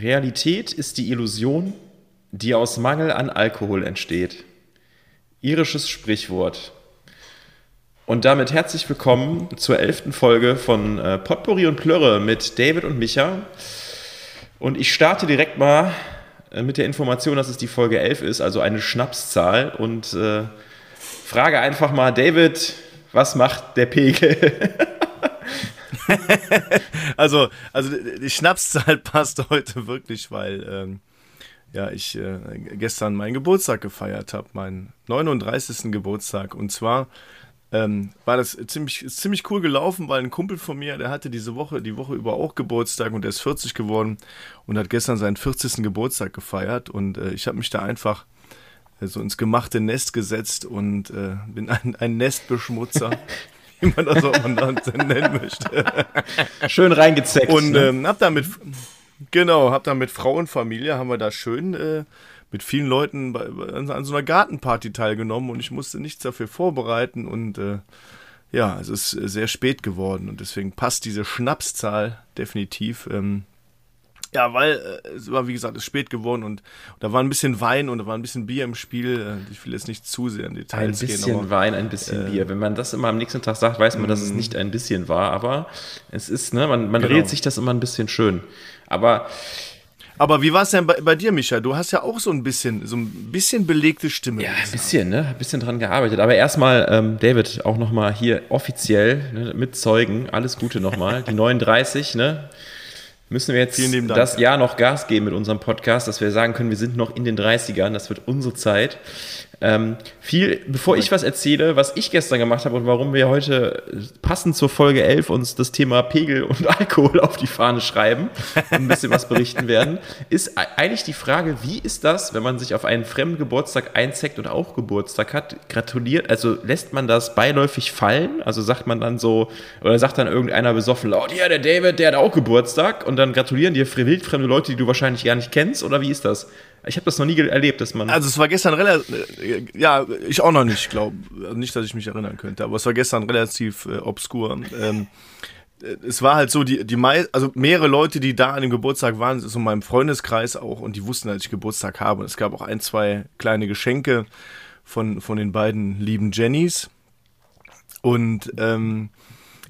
Realität ist die Illusion, die aus Mangel an Alkohol entsteht. Irisches Sprichwort. Und damit herzlich willkommen zur elften Folge von äh, Potpourri und Plörre mit David und Micha. Und ich starte direkt mal äh, mit der Information, dass es die Folge 11 ist, also eine Schnapszahl. Und äh, frage einfach mal, David, was macht der Pegel? also, also die Schnapszahl passt heute wirklich, weil ähm, ja, ich äh, gestern meinen Geburtstag gefeiert habe, meinen 39. Geburtstag. Und zwar ähm, war das ziemlich, ziemlich cool gelaufen, weil ein Kumpel von mir, der hatte diese Woche, die Woche über auch Geburtstag und der ist 40 geworden und hat gestern seinen 40. Geburtstag gefeiert. Und äh, ich habe mich da einfach äh, so ins gemachte Nest gesetzt und äh, bin ein, ein Nestbeschmutzer. wie man das auch nennen möchte. Schön reingezeckt. Und ne? ähm, hab da mit, genau, hab da mit Frau und Familie, haben wir da schön äh, mit vielen Leuten bei, an, an, so einer Gartenparty teilgenommen und ich musste nichts dafür vorbereiten und äh, ja, es ist sehr spät geworden und deswegen passt diese Schnapszahl definitiv. Ähm, ja, weil äh, es war, wie gesagt, es ist spät geworden und, und, da war ein bisschen Wein und da war ein bisschen Bier im Spiel. Äh, ich will jetzt nicht zu sehr in Details gehen. Ein bisschen gehen, aber, Wein, ein bisschen äh, Bier. Wenn man das immer am nächsten Tag sagt, weiß man, dass es mm. nicht ein bisschen war, aber es ist, ne, man, man genau. redet sich das immer ein bisschen schön. Aber aber wie war es denn bei, bei, dir, Micha? Du hast ja auch so ein bisschen, so ein bisschen belegte Stimme. Ja, ein bisschen, ne? Ein bisschen dran gearbeitet. Aber erstmal, ähm, David, auch nochmal hier offiziell ne, mit Zeugen. Alles Gute nochmal. Die 39, ne? Müssen wir jetzt das Jahr noch Gas geben mit unserem Podcast, dass wir sagen können, wir sind noch in den 30ern, das wird unsere Zeit. Ähm, viel, bevor ich was erzähle, was ich gestern gemacht habe und warum wir heute passend zur Folge 11 uns das Thema Pegel und Alkohol auf die Fahne schreiben und ein bisschen was berichten werden, ist eigentlich die Frage, wie ist das, wenn man sich auf einen fremden Geburtstag einzeckt und auch Geburtstag hat, gratuliert, also lässt man das beiläufig fallen? Also sagt man dann so, oder sagt dann irgendeiner besoffen laut, ja, der David, der hat auch Geburtstag und dann gratulieren dir wildfremde Leute, die du wahrscheinlich gar nicht kennst, oder wie ist das? Ich habe das noch nie erlebt, dass man. Also es war gestern relativ, äh, ja, ich auch noch nicht, glaube, also nicht, dass ich mich erinnern könnte, aber es war gestern relativ äh, obskur. Ähm, äh, es war halt so, die, die also mehrere Leute, die da an dem Geburtstag waren, so in meinem Freundeskreis auch, und die wussten, dass ich Geburtstag habe. Und es gab auch ein, zwei kleine Geschenke von, von den beiden lieben Jennys. Und ähm,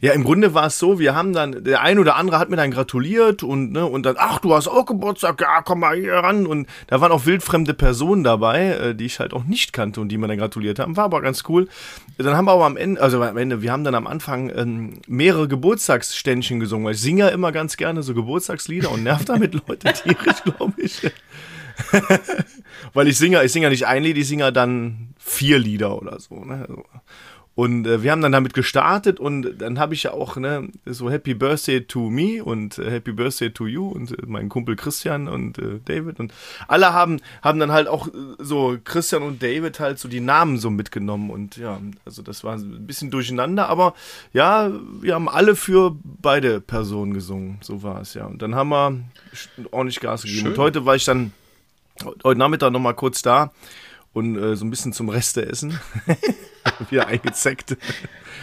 ja, im Grunde war es so, wir haben dann, der ein oder andere hat mir dann gratuliert und, ne, und dann, ach, du hast auch Geburtstag, ja, komm mal hier ran. Und da waren auch wildfremde Personen dabei, äh, die ich halt auch nicht kannte und die mir dann gratuliert haben. War aber ganz cool. Dann haben wir aber am Ende, also am Ende, wir haben dann am Anfang ähm, mehrere Geburtstagsständchen gesungen, weil ich singe ja immer ganz gerne so Geburtstagslieder und nerv damit Leute tierisch, glaube ich. weil ich singe, ich singe ja nicht ein Lied, ich singe dann vier Lieder oder so. Ne? Und äh, wir haben dann damit gestartet und dann habe ich ja auch ne, so Happy Birthday to me und äh, Happy Birthday to you und äh, mein Kumpel Christian und äh, David und alle haben, haben dann halt auch äh, so Christian und David halt so die Namen so mitgenommen und ja, also das war ein bisschen durcheinander, aber ja, wir haben alle für beide Personen gesungen, so war es ja. Und dann haben wir ordentlich Gas gegeben. Schön. Und heute war ich dann, heute Nachmittag nochmal kurz da und äh, so ein bisschen zum Reste essen. Wieder eingezeckt.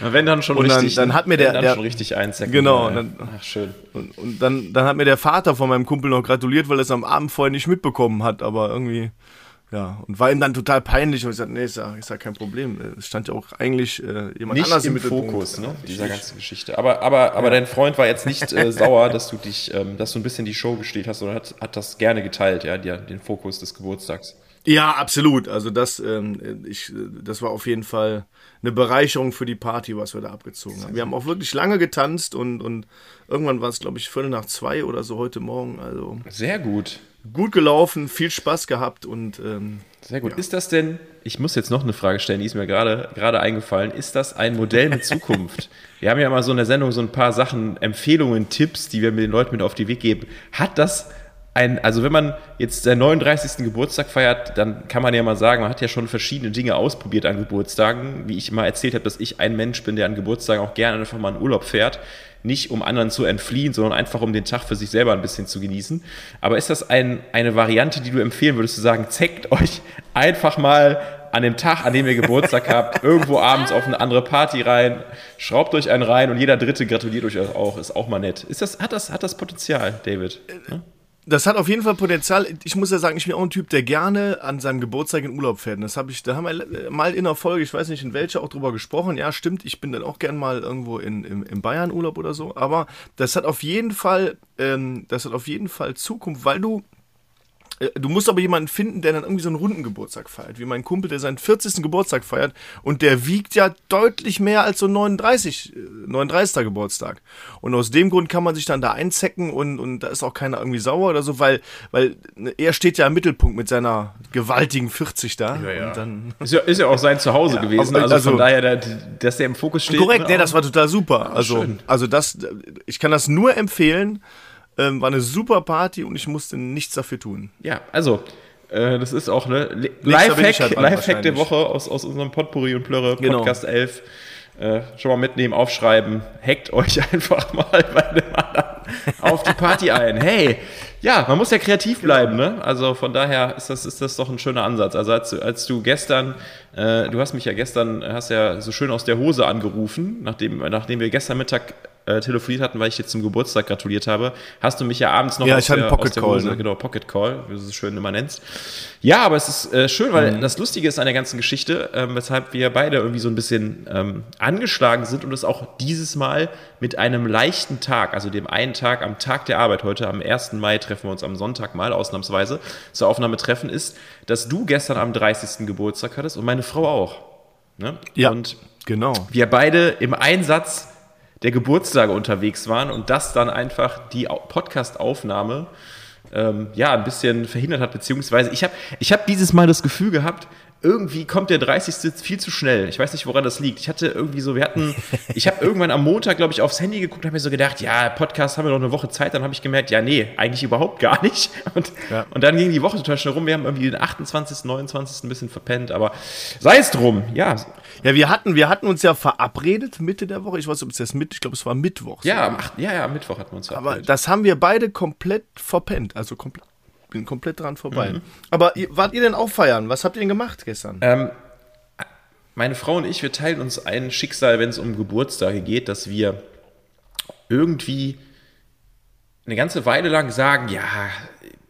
Na, wenn dann schon und richtig. Dann, dann hat mir der, dann der schon richtig einzecken. Genau. Dann, Ach, schön. Und, und, dann, dann hat mir der Vater von meinem Kumpel noch gratuliert, weil er es am Abend vorher nicht mitbekommen hat, aber irgendwie. Ja, und war ihm dann total peinlich und ich sagte, nee, ist ja, ist ja kein Problem. Es stand ja auch eigentlich äh, jemand nicht anders im Fokus, ne, dieser ganzen Geschichte. Aber, aber, aber ja. dein Freund war jetzt nicht äh, sauer, dass du dich, ähm, dass du ein bisschen die Show gestellt hast, sondern hat, hat das gerne geteilt, ja, die, den Fokus des Geburtstags. Ja, absolut. Also das, ähm, ich, das war auf jeden Fall eine Bereicherung für die Party, was wir da abgezogen haben. Wir haben auch wirklich lange getanzt und, und irgendwann war es, glaube ich, Viertel nach zwei oder so heute Morgen. Also sehr gut. Gut gelaufen, viel Spaß gehabt und ähm, sehr gut. Ja. Ist das denn? Ich muss jetzt noch eine Frage stellen, die ist mir gerade gerade eingefallen. Ist das ein Modell mit Zukunft? wir haben ja mal so in der Sendung so ein paar Sachen, Empfehlungen, Tipps, die wir mit den Leuten mit auf die Weg geben. Hat das ein, also wenn man jetzt seinen 39. Geburtstag feiert, dann kann man ja mal sagen, man hat ja schon verschiedene Dinge ausprobiert an Geburtstagen. Wie ich immer erzählt habe, dass ich ein Mensch bin, der an Geburtstagen auch gerne einfach mal in Urlaub fährt. Nicht um anderen zu entfliehen, sondern einfach um den Tag für sich selber ein bisschen zu genießen. Aber ist das ein, eine Variante, die du empfehlen würdest, zu sagen, zeckt euch einfach mal an dem Tag, an dem ihr Geburtstag habt, irgendwo abends auf eine andere Party rein, schraubt euch einen rein und jeder Dritte gratuliert euch auch, ist auch mal nett. Ist das, hat, das, hat das Potenzial, David? Ja? Das hat auf jeden Fall Potenzial. Ich muss ja sagen, ich bin auch ein Typ, der gerne an seinem Geburtstag in Urlaub fährt. Das habe ich, da haben wir mal in der Folge, ich weiß nicht in welcher, auch drüber gesprochen. Ja, stimmt, ich bin dann auch gern mal irgendwo in, in, in Bayern Urlaub oder so. Aber das hat auf jeden Fall, ähm, das hat auf jeden Fall Zukunft, weil du äh, du musst aber jemanden finden, der dann irgendwie so einen runden Geburtstag feiert, wie mein Kumpel, der seinen 40. Geburtstag feiert und der wiegt ja deutlich mehr als so 39, 39. Äh, Geburtstag. Und aus dem Grund kann man sich dann da einzecken und, und da ist auch keiner irgendwie sauer oder so, weil, weil ne, er steht ja im Mittelpunkt mit seiner gewaltigen 40 da. Ja, ja. Dann, ist, ja ist ja auch sein Zuhause ja, gewesen, also, also, von daher, dass der im Fokus steht. Korrekt, ne, das war total super. Also, also das, ich kann das nur empfehlen. Ähm, war eine super Party und ich musste nichts dafür tun. Ja, also, äh, das ist auch eine Lifehack, halt Lifehack der Woche aus, aus unserem Potpourri und Plörre genau. Podcast genau. 11. Äh, schon mal mitnehmen, aufschreiben, hackt euch einfach mal bei dem anderen auf die Party ein. Hey, ja, man muss ja kreativ bleiben, ne? Also von daher ist das, ist das doch ein schöner Ansatz. Also als, als du gestern, äh, du hast mich ja gestern, hast ja so schön aus der Hose angerufen, nachdem, nachdem wir gestern Mittag äh, telefoniert hatten, weil ich dir zum Geburtstag gratuliert habe, hast du mich ja abends noch ja, aus, ich hatte der, Pocket Call, Hose, ne? genau, Pocket Call, wie du es schön immer nennst. Ja, aber es ist äh, schön, weil mhm. das Lustige ist an der ganzen Geschichte, ähm, weshalb wir beide irgendwie so ein bisschen ähm, angeschlagen sind und es auch dieses Mal mit einem leichten Tag, also dem einen Tag am Tag der Arbeit heute, am 1. Mai treffen wir uns am Sonntag mal, ausnahmsweise, zur Aufnahme treffen, ist, dass du gestern am 30. Geburtstag hattest und meine Frau auch. Ne? Ja, und genau. Wir beide im Einsatz der Geburtstage unterwegs waren und das dann einfach die Podcast-Aufnahme ähm, ja, ein bisschen verhindert hat, beziehungsweise ich habe ich hab dieses Mal das Gefühl gehabt, irgendwie kommt der 30. viel zu schnell. Ich weiß nicht, woran das liegt. Ich hatte irgendwie so, wir hatten, ich habe irgendwann am Montag, glaube ich, aufs Handy geguckt, habe mir so gedacht, ja, Podcast haben wir noch eine Woche Zeit. Dann habe ich gemerkt, ja, nee, eigentlich überhaupt gar nicht. Und, ja. und dann ging die Woche total schnell rum. Wir haben irgendwie den 28., 29. ein bisschen verpennt, aber sei es drum, ja. Ja, wir hatten, wir hatten uns ja verabredet Mitte der Woche. Ich weiß nicht, ob es jetzt mit, ich glaube, es war Mittwoch. Ja, am 8, ja, ja, am Mittwoch hatten wir uns verabredet. Aber das haben wir beide komplett verpennt. Also komplett bin komplett dran vorbei. Mhm. Aber wart ihr denn auch feiern? Was habt ihr denn gemacht gestern? Ähm, meine Frau und ich, wir teilen uns ein Schicksal, wenn es um Geburtstage geht, dass wir irgendwie eine ganze Weile lang sagen, ja,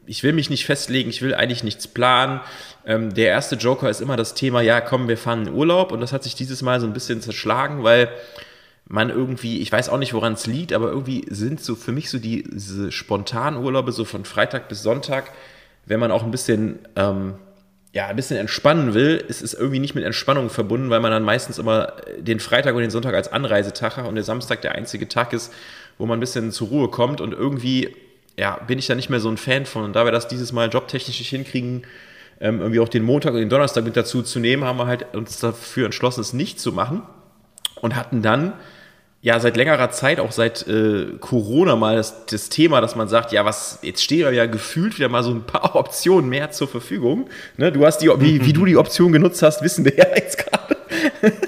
ich will mich nicht festlegen, ich will eigentlich nichts planen. Ähm, der erste Joker ist immer das Thema, ja, komm, wir fahren in Urlaub. Und das hat sich dieses Mal so ein bisschen zerschlagen, weil man irgendwie, ich weiß auch nicht, woran es liegt, aber irgendwie sind so für mich so die, diese spontanen Urlaube so von Freitag bis Sonntag, wenn man auch ein bisschen, ähm, ja, ein bisschen entspannen will, ist es irgendwie nicht mit Entspannung verbunden, weil man dann meistens immer den Freitag und den Sonntag als Anreisetag hat und der Samstag der einzige Tag ist, wo man ein bisschen zur Ruhe kommt und irgendwie, ja, bin ich da nicht mehr so ein Fan von. Und da wir das dieses Mal jobtechnisch nicht hinkriegen, ähm, irgendwie auch den Montag und den Donnerstag mit dazu zu nehmen, haben wir halt uns dafür entschlossen, es nicht zu machen und hatten dann ja seit längerer Zeit, auch seit äh, Corona mal das, das Thema, dass man sagt, ja, was, jetzt stehen ja gefühlt wieder mal so ein paar Optionen mehr zur Verfügung. Ne, du hast die, wie, wie du die Option genutzt hast, wissen wir ja jetzt gerade.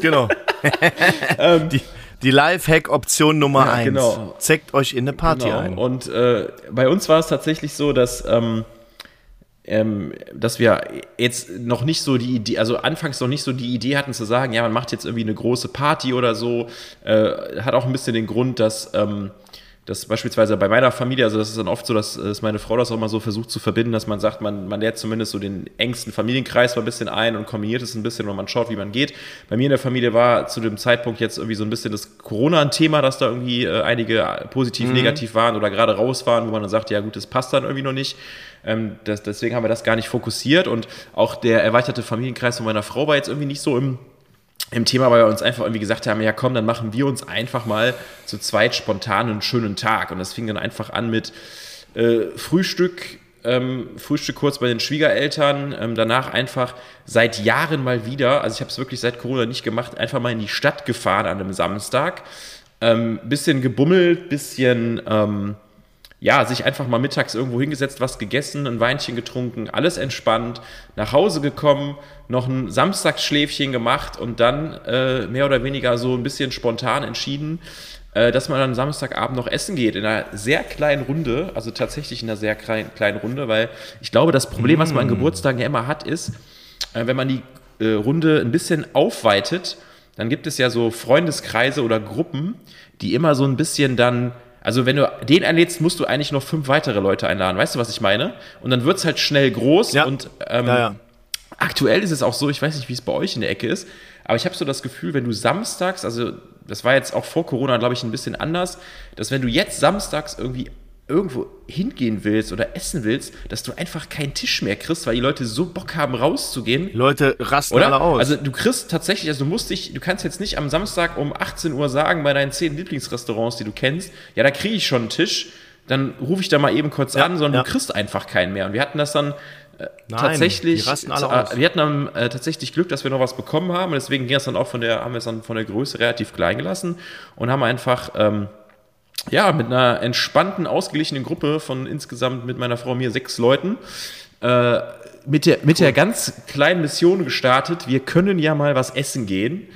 Genau. ähm, die, die Live-Hack-Option Nummer ja, eins. Genau. Zeckt euch in eine Party genau. ein. Und äh, bei uns war es tatsächlich so, dass ähm, ähm, dass wir jetzt noch nicht so die Idee, also anfangs noch nicht so die Idee hatten zu sagen, ja, man macht jetzt irgendwie eine große Party oder so, äh, hat auch ein bisschen den Grund, dass ähm, das beispielsweise bei meiner Familie, also das ist dann oft so, dass, dass meine Frau das auch mal so versucht zu verbinden, dass man sagt, man, man lädt zumindest so den engsten Familienkreis mal ein bisschen ein und kombiniert es ein bisschen und man schaut, wie man geht. Bei mir in der Familie war zu dem Zeitpunkt jetzt irgendwie so ein bisschen das Corona ein Thema, dass da irgendwie äh, einige positiv, mhm. negativ waren oder gerade raus waren, wo man dann sagt, ja gut, das passt dann irgendwie noch nicht. Ähm, das, deswegen haben wir das gar nicht fokussiert und auch der erweiterte Familienkreis von meiner Frau war jetzt irgendwie nicht so im, im Thema, weil wir uns einfach irgendwie gesagt haben, ja komm, dann machen wir uns einfach mal zu zweit spontan einen schönen Tag. Und das fing dann einfach an mit äh, Frühstück, ähm, Frühstück kurz bei den Schwiegereltern, ähm, danach einfach seit Jahren mal wieder, also ich habe es wirklich seit Corona nicht gemacht, einfach mal in die Stadt gefahren an einem Samstag, ähm, bisschen gebummelt, bisschen ähm, ja, sich einfach mal mittags irgendwo hingesetzt, was gegessen, ein Weinchen getrunken, alles entspannt, nach Hause gekommen, noch ein Samstagsschläfchen gemacht und dann äh, mehr oder weniger so ein bisschen spontan entschieden, äh, dass man dann Samstagabend noch essen geht in einer sehr kleinen Runde, also tatsächlich in einer sehr klein, kleinen Runde, weil ich glaube, das Problem, was man an mm. Geburtstagen ja immer hat, ist, äh, wenn man die äh, Runde ein bisschen aufweitet, dann gibt es ja so Freundeskreise oder Gruppen, die immer so ein bisschen dann Also wenn du den einlädst, musst du eigentlich noch fünf weitere Leute einladen. Weißt du, was ich meine? Und dann wird es halt schnell groß ja. und ähm, ja, ja. aktuell ist es auch so, ich weiß nicht, wie es bei euch in der Ecke ist, aber ich habe so das Gefühl, wenn du samstags, also das war jetzt auch vor Corona, glaube ich, ein bisschen anders, dass wenn du jetzt samstags irgendwie irgendwo hingehen willst oder essen willst, dass du einfach keinen Tisch mehr kriegst, weil die Leute so Bock haben, rauszugehen. Leute rasten oder? alle aus. Also du kriegst tatsächlich, also du musst dich, du kannst jetzt nicht am Samstag um 18 Uhr sagen bei deinen zehn Lieblingsrestaurants, die du kennst, ja, da kriege ich schon einen Tisch, dann rufe ich da mal eben kurz Ja, an, sondern ja. du kriegst einfach keinen mehr. Und wir hatten das dann äh, Nein, tatsächlich, äh, wir hatten dann, äh, tatsächlich Glück, dass wir noch was bekommen haben. Und deswegen ging es dann auch von der, haben wir es dann von der Größe relativ klein gelassen und haben einfach ähm, ja, mit einer entspannten, ausgeglichenen Gruppe von insgesamt mit meiner Frau und mir sechs Leuten äh, mit, der, mit der ganz kleinen Mission gestartet, wir können ja mal was essen gehen.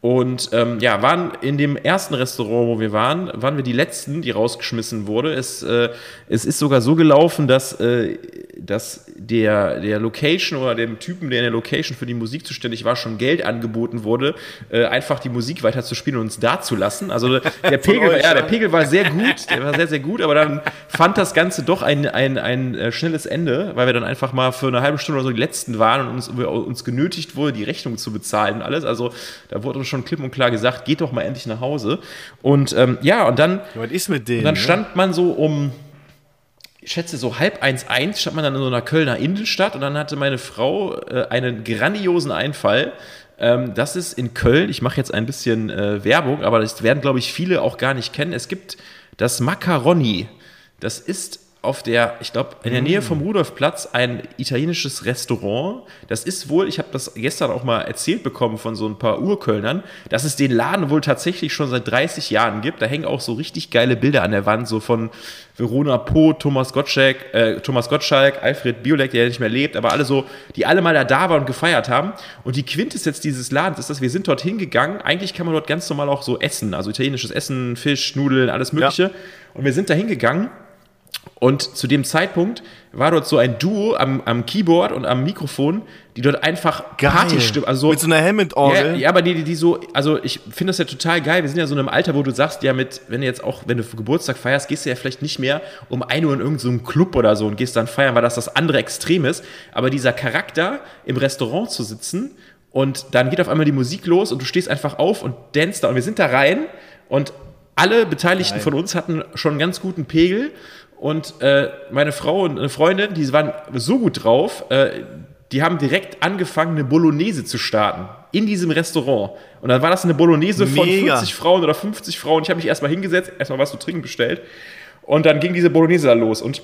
Und ähm, ja, waren in dem ersten Restaurant, wo wir waren, waren wir die Letzten, die rausgeschmissen wurde. Es, äh, es ist sogar so gelaufen, dass, äh, dass der, der Location oder dem Typen, der in der Location für die Musik zuständig war, schon Geld angeboten wurde, äh, einfach die Musik weiterzuspielen und uns da zu lassen. Also der Pegel, euch, ja, der. Pegel war sehr gut, der war sehr, sehr gut, aber dann fand das Ganze doch ein, ein, ein äh, schnelles Ende, weil wir dann einfach mal für eine halbe Stunde oder so die Letzten waren und uns, uns genötigt wurde, die Rechnung zu bezahlen und alles. Also da wurde uns schon klipp und klar gesagt, geht doch mal endlich nach Hause. Und ähm, ja, und dann, Was ist mit denen? und dann ne? stand man so um, ich schätze so halb eins, eins, stand man dann in so einer Kölner Innenstadt und dann hatte meine Frau äh, einen grandiosen Einfall. Ähm, das ist in Köln, ich mache jetzt ein bisschen äh, Werbung, aber das werden, glaube ich, viele auch gar nicht kennen. Es gibt das Macaroni. Das ist auf der, ich glaube, in der Nähe vom Rudolfplatz ein italienisches Restaurant. Das ist wohl, ich habe das gestern auch mal erzählt bekommen von so ein paar Urkölnern, dass es den Laden wohl tatsächlich schon seit 30 Jahren gibt. Da hängen auch so richtig geile Bilder an der Wand, so von Verona Po, Thomas Gottschalk, äh, Thomas Gottschalk, Alfred Biolek, der ja nicht mehr lebt, aber alle so, die alle mal da da waren und gefeiert haben. Und die Quintessenz dieses Ladens ist, dass wir sind dorthin gegangen. Eigentlich kann man dort ganz normal auch so essen, also italienisches Essen, Fisch, Nudeln, alles Mögliche. Und wir sind da hingegangen und zu dem Zeitpunkt war dort so ein Duo am, am Keyboard und am Mikrofon, die dort einfach Partystimmen, also so, Mit so einer ja, Hammond-Orgel. ja, aber die, die, die so, also ich finde das ja total geil. Wir sind ja so in einem Alter, wo du sagst, ja, mit, wenn du jetzt auch, wenn du Geburtstag feierst, gehst du ja vielleicht nicht mehr um 1 Uhr in irgendeinen so Club oder so und gehst dann feiern, weil das das andere Extrem ist. Aber dieser Charakter, im Restaurant zu sitzen und dann geht auf einmal die Musik los und du stehst einfach auf und danst da. Und wir sind da rein und alle Beteiligten Geil. von uns hatten schon einen ganz guten Pegel. Und äh, meine Frau und eine Freundin, die waren so gut drauf, äh, die haben direkt angefangen, eine Bolognese zu starten. In diesem Restaurant. Und dann war das eine Bolognese von Mega. 40 Frauen oder 50 Frauen. Ich habe mich erstmal hingesetzt, erstmal was zu trinken bestellt. Und dann ging diese Bolognese da los. Und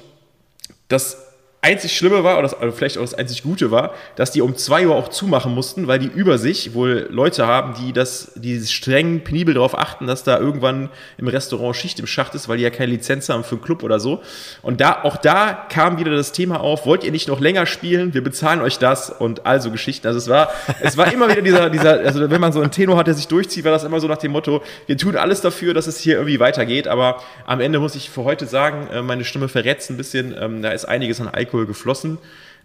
das einzig Schlimme war, oder also vielleicht auch das einzig Gute war, dass die um 2 Uhr auch zumachen mussten, weil die über sich wohl Leute haben, die das, die streng penibel darauf achten, dass da irgendwann im Restaurant Schicht im Schacht ist, weil die ja keine Lizenz haben für einen Club oder so. Und da, auch da kam wieder das Thema auf, wollt ihr nicht noch länger spielen? Wir bezahlen euch das und also Geschichten. Also es war, es war immer wieder dieser, dieser, also wenn man so einen Tenor hat, der sich durchzieht, war das immer so nach dem Motto, wir tun alles dafür, dass es hier irgendwie weitergeht, aber am Ende muss ich für heute sagen, äh, meine Stimme verrät es ein bisschen, ähm, da ist einiges an Alkohol geflossen.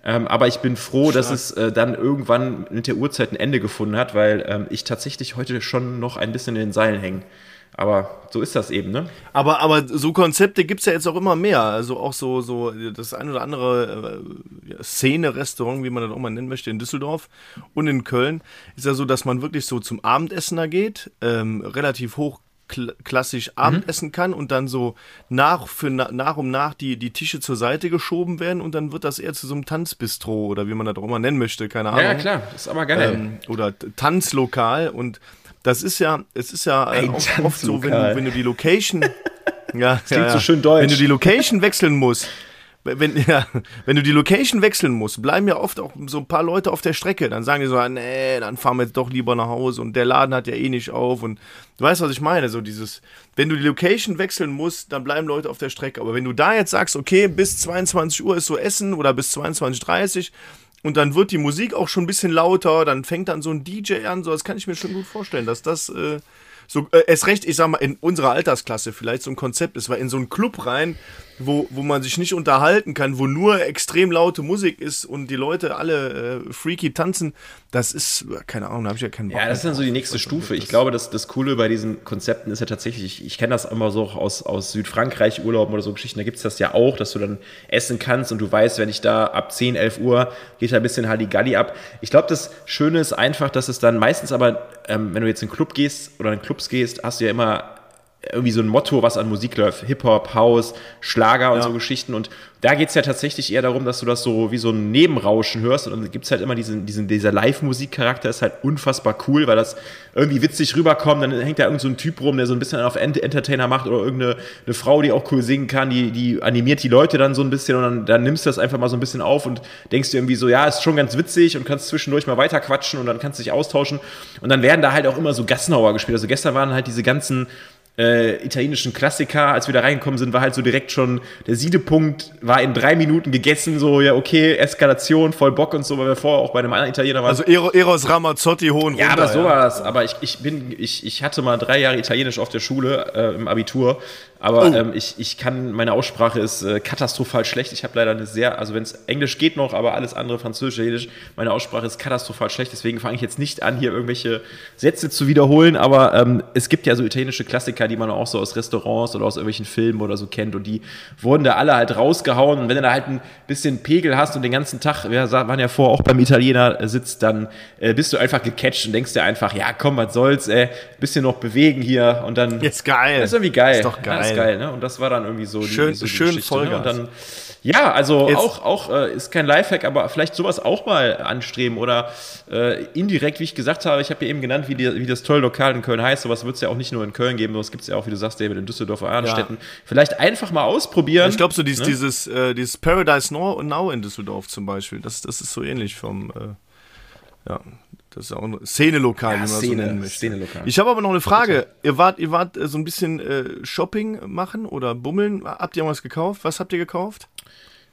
Ähm, aber ich bin froh, dass es äh, dann irgendwann mit der Uhrzeit ein Ende gefunden hat, weil ähm, ich tatsächlich heute schon noch ein bisschen in den Seilen hänge. Aber so ist das eben, ne? Aber, aber so Konzepte gibt es ja jetzt auch immer mehr. Also auch so, so das ein oder andere äh, ja, Szene-Restaurant, wie man das auch mal nennen möchte, in Düsseldorf und in Köln, ist ja so, dass man wirklich so zum Abendessen da geht, ähm, relativ hoch klassisch Abendessen kann und dann so nach, für na, nach und nach die, die Tische zur Seite geschoben werden und dann wird das eher zu so einem Tanzbistro oder wie man das auch immer nennen möchte, keine Ahnung. Ja, ja, klar, das ist aber geil. ähm, oder Tanzlokal und das ist ja, es ist ja äh, oft, oft so, wenn du, wenn du die Location, ja, klingt ja, so schön deutsch. wenn du die Location wechseln musst, wenn, ja, wenn du die Location wechseln musst, bleiben ja oft auch so ein paar Leute auf der Strecke. Dann sagen die so, ah, nee, dann fahren wir jetzt doch lieber nach Hause und der Laden hat ja eh nicht auf und du weißt, was ich meine, so dieses, wenn du die Location wechseln musst, dann bleiben Leute auf der Strecke. Aber wenn du da jetzt sagst, okay, bis 22 Uhr ist so Essen oder bis 22.30 und dann wird die Musik auch schon ein bisschen lauter, dann fängt dann so ein DJ an, so das kann ich mir schon gut vorstellen, dass das äh, so äh, erst recht, ich sag mal, in unserer Altersklasse vielleicht so ein Konzept ist, weil in so einen Club rein, wo, wo man sich nicht unterhalten kann, wo nur extrem laute Musik ist und die Leute alle äh, freaky tanzen, das ist, keine Ahnung, da habe ich ja keinen Bock. Ja, das ist dann so die nächste Stufe. Ich glaube, dass das Coole bei diesen Konzepten ist ja tatsächlich, ich, ich kenne das immer so aus, aus Südfrankreich, Urlauben oder so Geschichten, da gibt es das ja auch, dass du dann essen kannst und du weißt, wenn ich da ab 10, 11 Uhr geht da ein bisschen Halligalli ab. Ich glaube, das Schöne ist einfach, dass es dann meistens aber, ähm, wenn du jetzt in Club gehst oder in Clubs gehst, hast du ja immer irgendwie so ein Motto, was an Musik läuft. Hip-Hop, House, Schlager und ja. so Geschichten. Und da geht es ja tatsächlich eher darum, dass du das so wie so ein Nebenrauschen hörst. Und dann gibt es halt immer diesen, diesen dieser Live-Musik-Charakter, ist halt unfassbar cool, weil das irgendwie witzig rüberkommt. Dann hängt da irgend so ein Typ rum, der so ein bisschen auf Entertainer macht oder irgendeine eine Frau, die auch cool singen kann, die, die animiert die Leute dann so ein bisschen und dann, dann nimmst du das einfach mal so ein bisschen auf und denkst dir irgendwie so, ja, ist schon ganz witzig und kannst zwischendurch mal weiter quatschen und dann kannst du dich austauschen. Und dann werden da halt auch immer so Gassenhauer gespielt. Also gestern waren halt diese ganzen äh, italienischen Klassiker, als wir da reingekommen sind, war halt so direkt schon der Siedepunkt, war in drei Minuten gegessen, so, ja, okay, Eskalation, voll Bock und so, weil wir vorher auch bei einem anderen Italiener waren. Also Eros Ramazzotti hohen Ja, runter, aber sowas. Ja. Aber ich, ich bin, ich, ich hatte mal drei Jahre Italienisch auf der Schule äh, im Abitur aber oh. ähm, ich, ich kann, meine Aussprache ist äh, katastrophal schlecht. Ich habe leider eine sehr, also wenn es Englisch geht noch, aber alles andere, Französisch, Jiddisch, meine Aussprache ist katastrophal schlecht. Deswegen fange ich jetzt nicht an, hier irgendwelche Sätze zu wiederholen. Aber ähm, es gibt ja so italienische Klassiker, die man auch so aus Restaurants oder aus irgendwelchen Filmen oder so kennt. Und die wurden da alle halt rausgehauen. Und wenn du da halt ein bisschen Pegel hast und den ganzen Tag, wir waren ja vor auch beim Italiener sitzt, dann äh, bist du einfach gecatcht und denkst dir einfach, ja komm, was soll's, ey, bisschen noch bewegen hier und dann. Ist geil. Das ist irgendwie geil. Ist doch geil. Ja, ist geil, ne? Und das war dann irgendwie so schön, die, so die schön Vollgas. Ne? Und dann, ja, also Jetzt. auch, auch äh, ist kein Lifehack, aber vielleicht sowas auch mal anstreben oder äh, indirekt, wie ich gesagt habe, ich habe ja eben genannt, wie, die, wie das tolle Lokal in Köln heißt. Sowas wird es ja auch nicht nur in Köln geben, sowas gibt es ja auch, wie du sagst, David, in Düsseldorf oder Arnstetten. Ja. Vielleicht einfach mal ausprobieren. Ich glaube, so dieses, ne? dieses, äh, dieses Paradise Now in Düsseldorf zum Beispiel, das, das ist so ähnlich vom, äh, ja, das ist auch ein Szenelokal, ja, wie man Szene, so nennen möchte. Szenelokal. Ich habe aber noch eine Frage. Ihr wart, ihr wart äh, so ein bisschen äh, Shopping machen oder bummeln. Habt ihr was gekauft? Was habt ihr gekauft?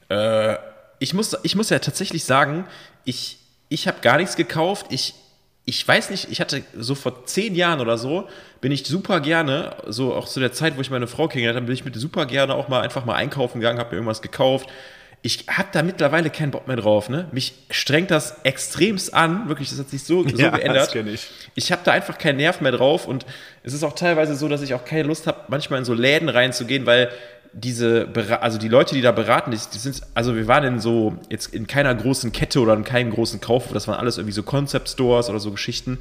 Äh, ich, muss, ich muss ja tatsächlich sagen, ich, ich habe gar nichts gekauft. Ich, ich weiß nicht, ich hatte so vor zehn Jahren oder so, bin ich super gerne, so auch zu der Zeit, wo ich meine Frau kennengelernt habe, bin ich mit super gerne auch mal einfach mal einkaufen gegangen, habe mir irgendwas gekauft ich habe da mittlerweile keinen Bock mehr drauf. Ne? Mich strengt das extremst an. Wirklich, das hat sich so, so ja, geändert. ich ich habe da einfach keinen Nerv mehr drauf. Und es ist auch teilweise so, dass ich auch keine Lust habe, manchmal in so Läden reinzugehen, weil diese, also die Leute, die da beraten, die, die, sind, also wir waren in so, jetzt in keiner großen Kette oder in keinem großen Kaufhof, das waren alles irgendwie so Concept Stores oder so Geschichten.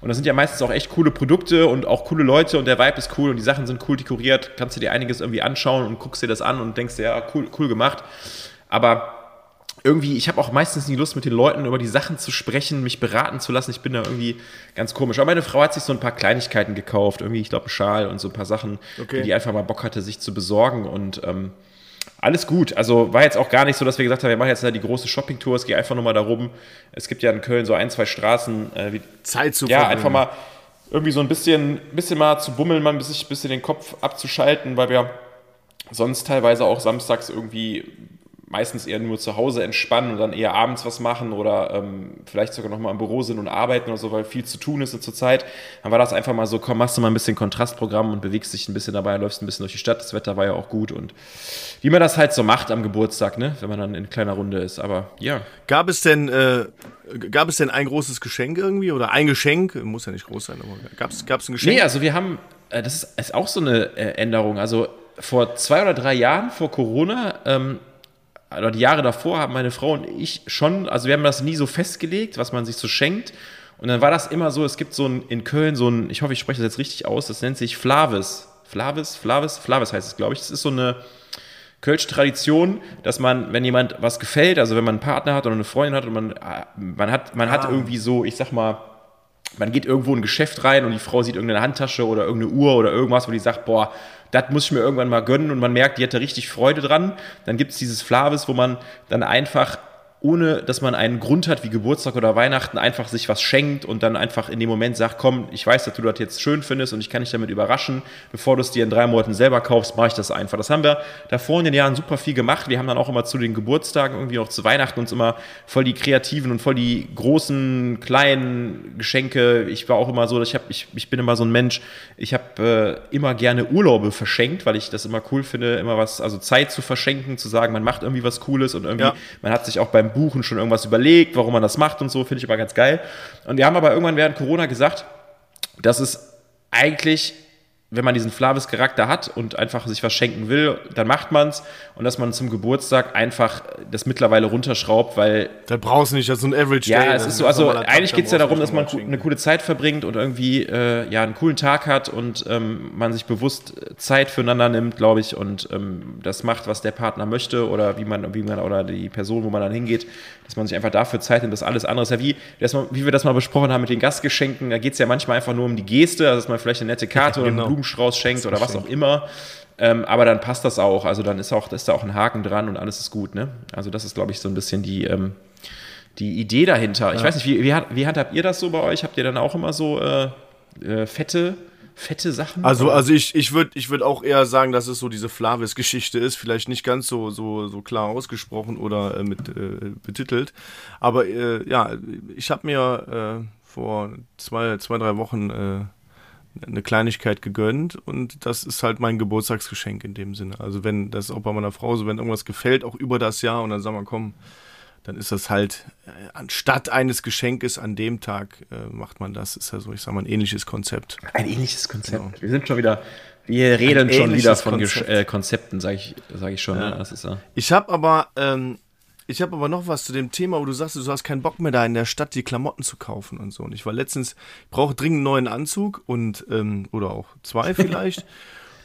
Und das sind ja meistens auch echt coole Produkte und auch coole Leute und der Vibe ist cool und die Sachen sind cool dekoriert. Kannst du dir einiges irgendwie anschauen und guckst dir das an und denkst dir, ja, cool, cool gemacht. Aber irgendwie, ich habe auch meistens nie Lust, mit den Leuten über die Sachen zu sprechen, mich beraten zu lassen. Ich bin da irgendwie ganz komisch. Aber meine Frau hat sich so ein paar Kleinigkeiten gekauft, irgendwie, ich glaube, einen Schal und so ein paar Sachen, okay. die die einfach mal Bock hatte, sich zu besorgen. Und ähm, alles gut. Also war jetzt auch gar nicht so, dass wir gesagt haben, wir machen jetzt die große Shoppingtour. Es geht einfach nur mal darum, es gibt ja in Köln so ein, zwei Straßen. Äh, wie, Zeit zu Ja, einfach mal irgendwie so ein bisschen, bisschen mal zu bummeln, mal ein bisschen, bisschen den Kopf abzuschalten, weil wir sonst teilweise auch samstags irgendwie meistens eher nur zu Hause entspannen und dann eher abends was machen oder ähm, vielleicht sogar nochmal im Büro sind und arbeiten oder so, weil viel zu tun ist zur Zeit. Dann war das einfach mal so, komm, machst du mal ein bisschen Kontrastprogramm und bewegst dich ein bisschen dabei, läufst ein bisschen durch die Stadt. Das Wetter war ja auch gut und wie man das halt so macht am Geburtstag, ne, wenn man dann in kleiner Runde ist. Aber ja. Gab es denn, äh, gab es denn ein großes Geschenk irgendwie oder ein Geschenk? Muss ja nicht groß sein, aber gab es ein Geschenk? Nee, also wir haben, äh, das ist, ist, auch so eine äh, Änderung. Also vor zwei oder drei Jahren, vor Corona, ähm, oder die Jahre davor haben meine Frau und ich schon, also wir haben das nie so festgelegt, was man sich so schenkt. Und dann war das immer so, es gibt so ein, in Köln so ein, ich hoffe, ich spreche das jetzt richtig aus, das nennt sich Flavis. Flavis, Flavis, Flavis heißt es, glaube ich. Das ist so eine Kölsche Tradition, dass man, wenn jemand was gefällt, also wenn man einen Partner hat oder eine Freundin hat und man, man hat, man ah. hat irgendwie so, ich sag mal, man geht irgendwo in ein Geschäft rein und die Frau sieht irgendeine Handtasche oder irgendeine Uhr oder irgendwas, wo die sagt, boah, das muss ich mir irgendwann mal gönnen und man merkt, die da richtig Freude dran. Dann gibt es dieses Flavis, wo man dann einfach ohne dass man einen Grund hat wie Geburtstag oder Weihnachten, einfach sich was schenkt und dann einfach in dem Moment sagt, komm, ich weiß, dass du das jetzt schön findest und ich kann dich damit überraschen, bevor du es dir in drei Monaten selber kaufst, mache ich das einfach. Das haben wir davor in den Jahren super viel gemacht. Wir haben dann auch immer zu den Geburtstagen, irgendwie auch zu Weihnachten uns immer voll die kreativen und voll die großen, kleinen Geschenke. Ich war auch immer so, ich, hab, ich, ich bin immer so ein Mensch, ich habe äh, immer gerne Urlaube verschenkt, weil ich das immer cool finde, immer was, also Zeit zu verschenken, zu sagen, man macht irgendwie was Cooles und irgendwie, ja. man hat sich auch beim Buchen schon irgendwas überlegt, warum man das macht und so, finde ich immer ganz geil. Und wir haben aber irgendwann während Corona gesagt, dass es eigentlich wenn man diesen Flavis-Charakter hat und einfach sich was schenken will, dann macht man es. Und dass man zum Geburtstag einfach das mittlerweile runterschraubt, weil. Da brauchst du nicht, das ist so ein Average Ja, Day, es ist so, also eigentlich geht es ja darum, dass man eine coole Zeit verbringt und irgendwie äh, ja einen coolen Tag hat und ähm, man sich bewusst Zeit füreinander nimmt, glaube ich, und ähm, das macht, was der Partner möchte oder wie man, wie man oder die Person, wo man dann hingeht, dass man sich einfach dafür Zeit nimmt, dass alles andere ist ja wie, das, wie wir das mal besprochen haben mit den Gastgeschenken, da geht es ja manchmal einfach nur um die Geste, also dass man vielleicht eine nette Karte ja, genau. oder einen Blumenstrauß schenkt oder was auch immer. Ähm, aber dann passt das auch. Also dann ist, auch, ist da auch ein Haken dran und alles ist gut. Ne? Also das ist, glaube ich, so ein bisschen die, ähm, die Idee dahinter. Ja. Ich weiß nicht, wie, wie, wie handhabt ihr das so bei euch? Habt ihr dann auch immer so äh, äh, fette fette Sachen? Also, also ich, ich würde ich würd auch eher sagen, dass es so diese Flavis-Geschichte ist. Vielleicht nicht ganz so, so, so klar ausgesprochen oder äh, mit äh, betitelt. Aber äh, ja, ich habe mir äh, vor zwei, zwei, drei Wochen äh, eine Kleinigkeit gegönnt und das ist halt mein Geburtstagsgeschenk in dem Sinne. Also wenn das auch bei meiner Frau so, wenn irgendwas gefällt, auch über das Jahr und dann sagen wir, komm, dann ist das halt äh, anstatt eines Geschenkes an dem Tag äh, macht man das. Ist ja so, ich sag mal, ein ähnliches Konzept. Ein ähnliches Konzept. Genau. Wir sind schon wieder, wir reden ein schon wieder von Konzept. äh, Konzepten, sage ich, sag ich schon. Ja. Ne? Das ist, ja. Ich habe aber, ähm, ich habe aber noch was zu dem Thema, wo du sagst, du hast keinen Bock mehr da in der Stadt die Klamotten zu kaufen und so. Und ich war letztens, ich brauche dringend einen neuen Anzug und ähm, oder auch zwei vielleicht.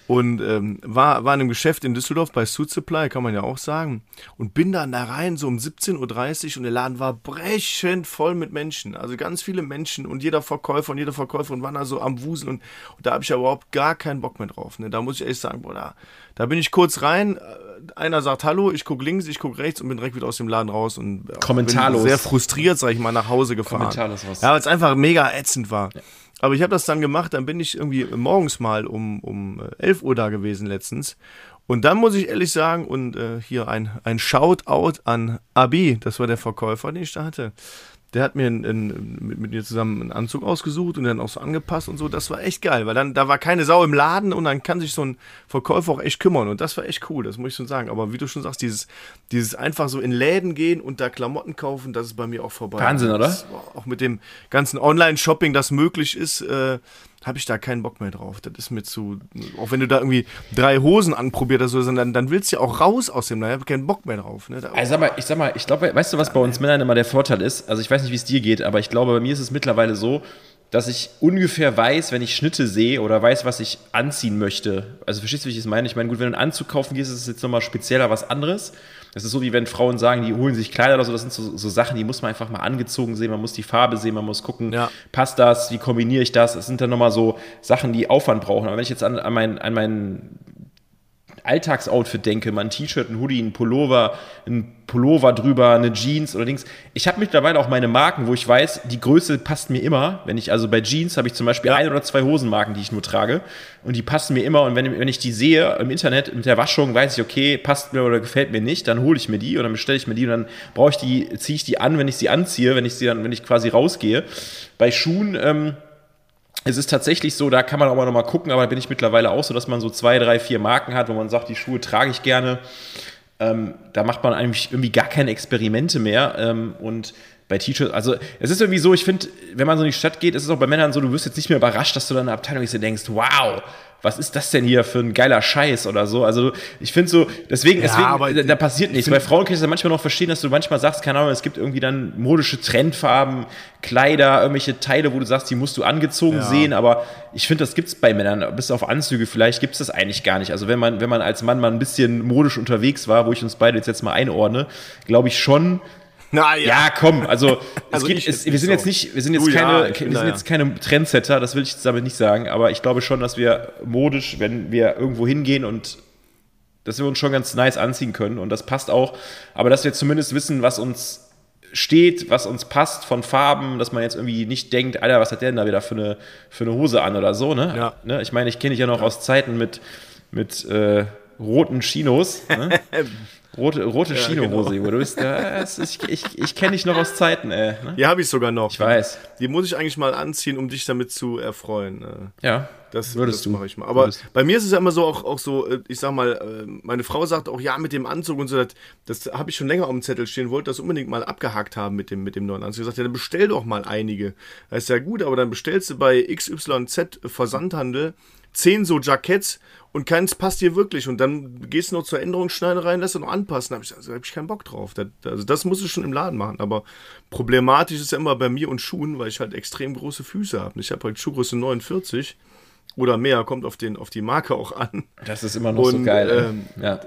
Und ähm, war, war in einem Geschäft in Düsseldorf bei Suit Supply, kann man ja auch sagen. Und bin dann da rein, so um 17.30 Uhr und der Laden war brechend voll mit Menschen. Also ganz viele Menschen und jeder Verkäufer und jeder Verkäuferin waren da so am Wuseln. Und, und da habe ich ja überhaupt gar keinen Bock mehr drauf. Ne? Da muss ich ehrlich sagen, boah, da, da bin ich kurz rein. Äh, einer sagt Hallo, ich gucke links, ich gucke rechts und bin direkt wieder aus dem Laden raus und Kommentarlos. bin sehr frustriert, sag ich mal, nach Hause gefahren. Kommentarlos was. Ja, weil es einfach mega ätzend war. Ja. Aber ich habe das dann gemacht, dann bin ich irgendwie morgens mal um, um 11 äh, Uhr da gewesen letztens. Und dann muss ich ehrlich sagen, und äh, hier ein, ein Shoutout an Abi, das war der Verkäufer, den ich da hatte der hat mir in, in, mit, mit, mir zusammen einen Anzug ausgesucht und dann auch so angepasst und so. Das war echt geil, weil dann da war keine Sau im Laden und dann kann sich so ein Verkäufer auch echt kümmern und das war echt cool, das muss ich schon sagen. Aber wie du schon sagst, dieses, dieses einfach so in Läden gehen und da Klamotten kaufen, das ist bei mir auch vorbei. Wahnsinn, oder? Das, auch mit dem ganzen Online-Shopping, das möglich ist, äh, habe ich da keinen Bock mehr drauf. Das ist mir zu. Auch wenn du da irgendwie drei Hosen anprobiert hast, dann, dann willst du ja auch raus aus dem. Da habe ich keinen Bock mehr drauf. Ne? Da, also sag mal, ich sag mal, ich glaube, weißt du, was bei uns Männern immer der Vorteil ist? Also ich weiß nicht, wie es dir geht, aber ich glaube, bei mir ist es mittlerweile so, dass ich ungefähr weiß, wenn ich Schnitte sehe oder weiß, was ich anziehen möchte. Also verstehst du, wie ich das meine? Ich meine, gut, wenn du einen Anzug kaufen gehst, ist es jetzt nochmal spezieller was anderes. Das ist so, wie wenn Frauen sagen, die holen sich Kleider oder so. Das sind so, so Sachen, die muss man einfach mal angezogen sehen. Man muss die Farbe sehen, man muss gucken, ja. passt das, wie kombiniere ich das? Das sind dann nochmal so Sachen, die Aufwand brauchen. Aber wenn ich jetzt an, an, mein, an meinen Alltagsoutfit denke, mal ein T-Shirt, ein Hoodie, ein Pullover, ein Pullover drüber, eine Jeans oder Dings. Ich habe mittlerweile auch meine Marken, wo ich weiß, die Größe passt mir immer. Wenn ich also bei Jeans habe ich zum Beispiel ein oder zwei Hosenmarken, die ich nur trage und die passen mir immer. Und wenn, wenn ich die sehe im Internet mit der Waschung, weiß ich, okay, passt mir oder gefällt mir nicht, dann hole ich mir die oder bestelle ich mir die und dann brauche ich die, ziehe ich die an, wenn ich sie anziehe, wenn ich sie dann, wenn ich quasi rausgehe. Bei Schuhen ähm, es ist tatsächlich so, da kann man auch mal noch mal gucken, aber da bin ich mittlerweile auch so, dass man so zwei, drei, vier Marken hat, wo man sagt, die Schuhe trage ich gerne. Ähm, da macht man eigentlich irgendwie gar keine Experimente mehr. Ähm, und bei T-Shirts, also es ist irgendwie so, ich finde, wenn man so in die Stadt geht, ist es auch bei Männern so, du wirst jetzt nicht mehr überrascht, dass du dann in der Abteilung bist und denkst, wow, was ist das denn hier für ein geiler Scheiß oder so. Also ich finde so, deswegen, ja, deswegen, da passiert nichts. Bei Frauen kann ich das manchmal noch verstehen, dass du manchmal sagst, keine Ahnung, es gibt irgendwie dann modische Trendfarben, Kleider, irgendwelche Teile, wo du sagst, die musst du angezogen ja. sehen, aber ich finde, das gibt es bei Männern, bis auf Anzüge vielleicht, gibt es das eigentlich gar nicht. Also wenn man, wenn man als Mann mal ein bisschen modisch unterwegs war, wo ich uns beide jetzt, jetzt mal einordne, glaube ich schon, na, ja. ja, komm, also, also geht, es, wir sind so. jetzt nicht, wir sind jetzt du, keine, ja, wir sind jetzt keine Trendsetter, das will ich damit nicht sagen, aber ich glaube schon, dass wir modisch, wenn wir irgendwo hingehen und dass wir uns schon ganz nice anziehen können und das passt auch, aber dass wir zumindest wissen, was uns steht, was uns passt von Farben, dass man jetzt irgendwie nicht denkt, Alter, was hat der denn da wieder für eine, für eine Hose an oder so, ne? Ja. ne? Ich meine, ich kenne dich ja noch ja. aus Zeiten mit, mit äh, roten Chinos. Ne? Rote, rote ja, Chino-Hose, genau. du bist, ja, ich, ich, ich kenne dich noch aus Zeiten, ey. Ne? Die habe ich sogar noch. Ich weiß. Die muss ich eigentlich mal anziehen, um dich damit zu erfreuen. Äh. Ja. Das, würdest das mache ich mal. Aber würdest. bei mir ist es ja immer so, auch, auch so, äh, ich sag mal, äh, meine Frau sagt auch, ja, mit dem Anzug und so, das, das habe ich schon länger auf dem Zettel stehen, wollte das unbedingt mal abgehakt haben mit dem, mit dem neuen Anzug. Ich sagte, ja, dann bestell doch mal einige. Das ist ja gut, aber dann bestellst du bei XYZ Versandhandel zehn so Jacketts und keins passt dir wirklich. Und dann gehst du noch zur Änderungsschneiderei und lässt du noch anpassen. Da habe ich, also, hab ich keinen Bock drauf. Das, also das musst du schon im Laden machen. Aber problematisch ist ja immer bei mir und Schuhen, weil ich halt extrem große Füße habe. Ich habe halt Schuhgröße 49 oder mehr, kommt auf, den, auf die Marke auch an. Das ist immer noch und, so geil. Ähm, ja.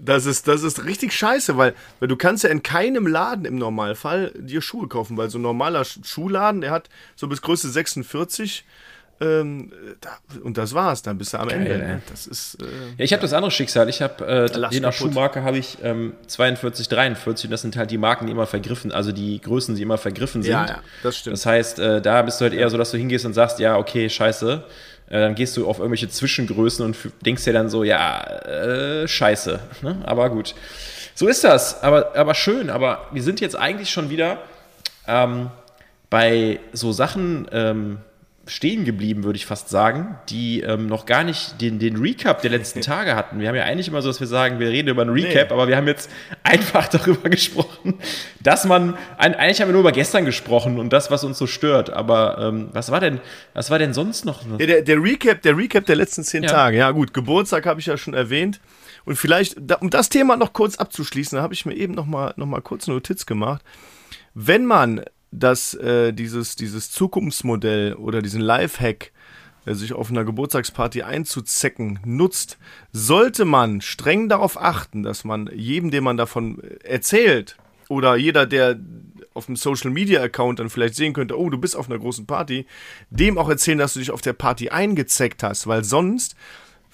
Das ist, das ist richtig scheiße, weil, weil du kannst ja in keinem Laden im Normalfall dir Schuhe kaufen, weil so ein normaler Schuhladen, der hat so bis Größe 46 ähm, da, und das war's, dann bist du am Geil, Ende. Ne? Das ist, äh, ja, ich habe das andere Schicksal. Ich habe äh, je nach. Schuhmarke habe ich ähm, 42, 43 und das sind halt die Marken, die immer vergriffen, also die Größen, die immer vergriffen sind. Ja, ja das stimmt. Das heißt, äh, da bist du halt eher so, dass du hingehst und sagst, ja, okay, scheiße. Äh, dann gehst du auf irgendwelche Zwischengrößen und denkst dir dann so, ja, äh, scheiße. Ne? Aber gut. So ist das. Aber, aber schön. Aber wir sind jetzt eigentlich schon wieder ähm, bei so Sachen, ähm, stehen geblieben, würde ich fast sagen, die ähm, noch gar nicht den, den Recap der letzten Tage hatten. Wir haben ja eigentlich immer so, dass wir sagen, wir reden über einen Recap, nee. aber wir haben jetzt einfach darüber gesprochen, dass man, eigentlich haben wir nur über gestern gesprochen und das, was uns so stört, aber ähm, was war denn, was war denn sonst noch? Ja, der, der, Recap, der Recap der letzten zehn ja. Tage, ja gut, Geburtstag habe ich ja schon erwähnt und vielleicht, um das Thema noch kurz abzuschließen, habe ich mir eben noch mal, noch mal kurz eine Notiz gemacht. Wenn man dass äh, dieses, dieses Zukunftsmodell oder diesen Lifehack, äh, sich auf einer Geburtstagsparty einzuzecken, nutzt, sollte man streng darauf achten, dass man jedem, dem man davon erzählt, oder jeder, der auf dem Social Media Account dann vielleicht sehen könnte, oh, du bist auf einer großen Party, dem auch erzählen, dass du dich auf der Party eingezeckt hast, weil sonst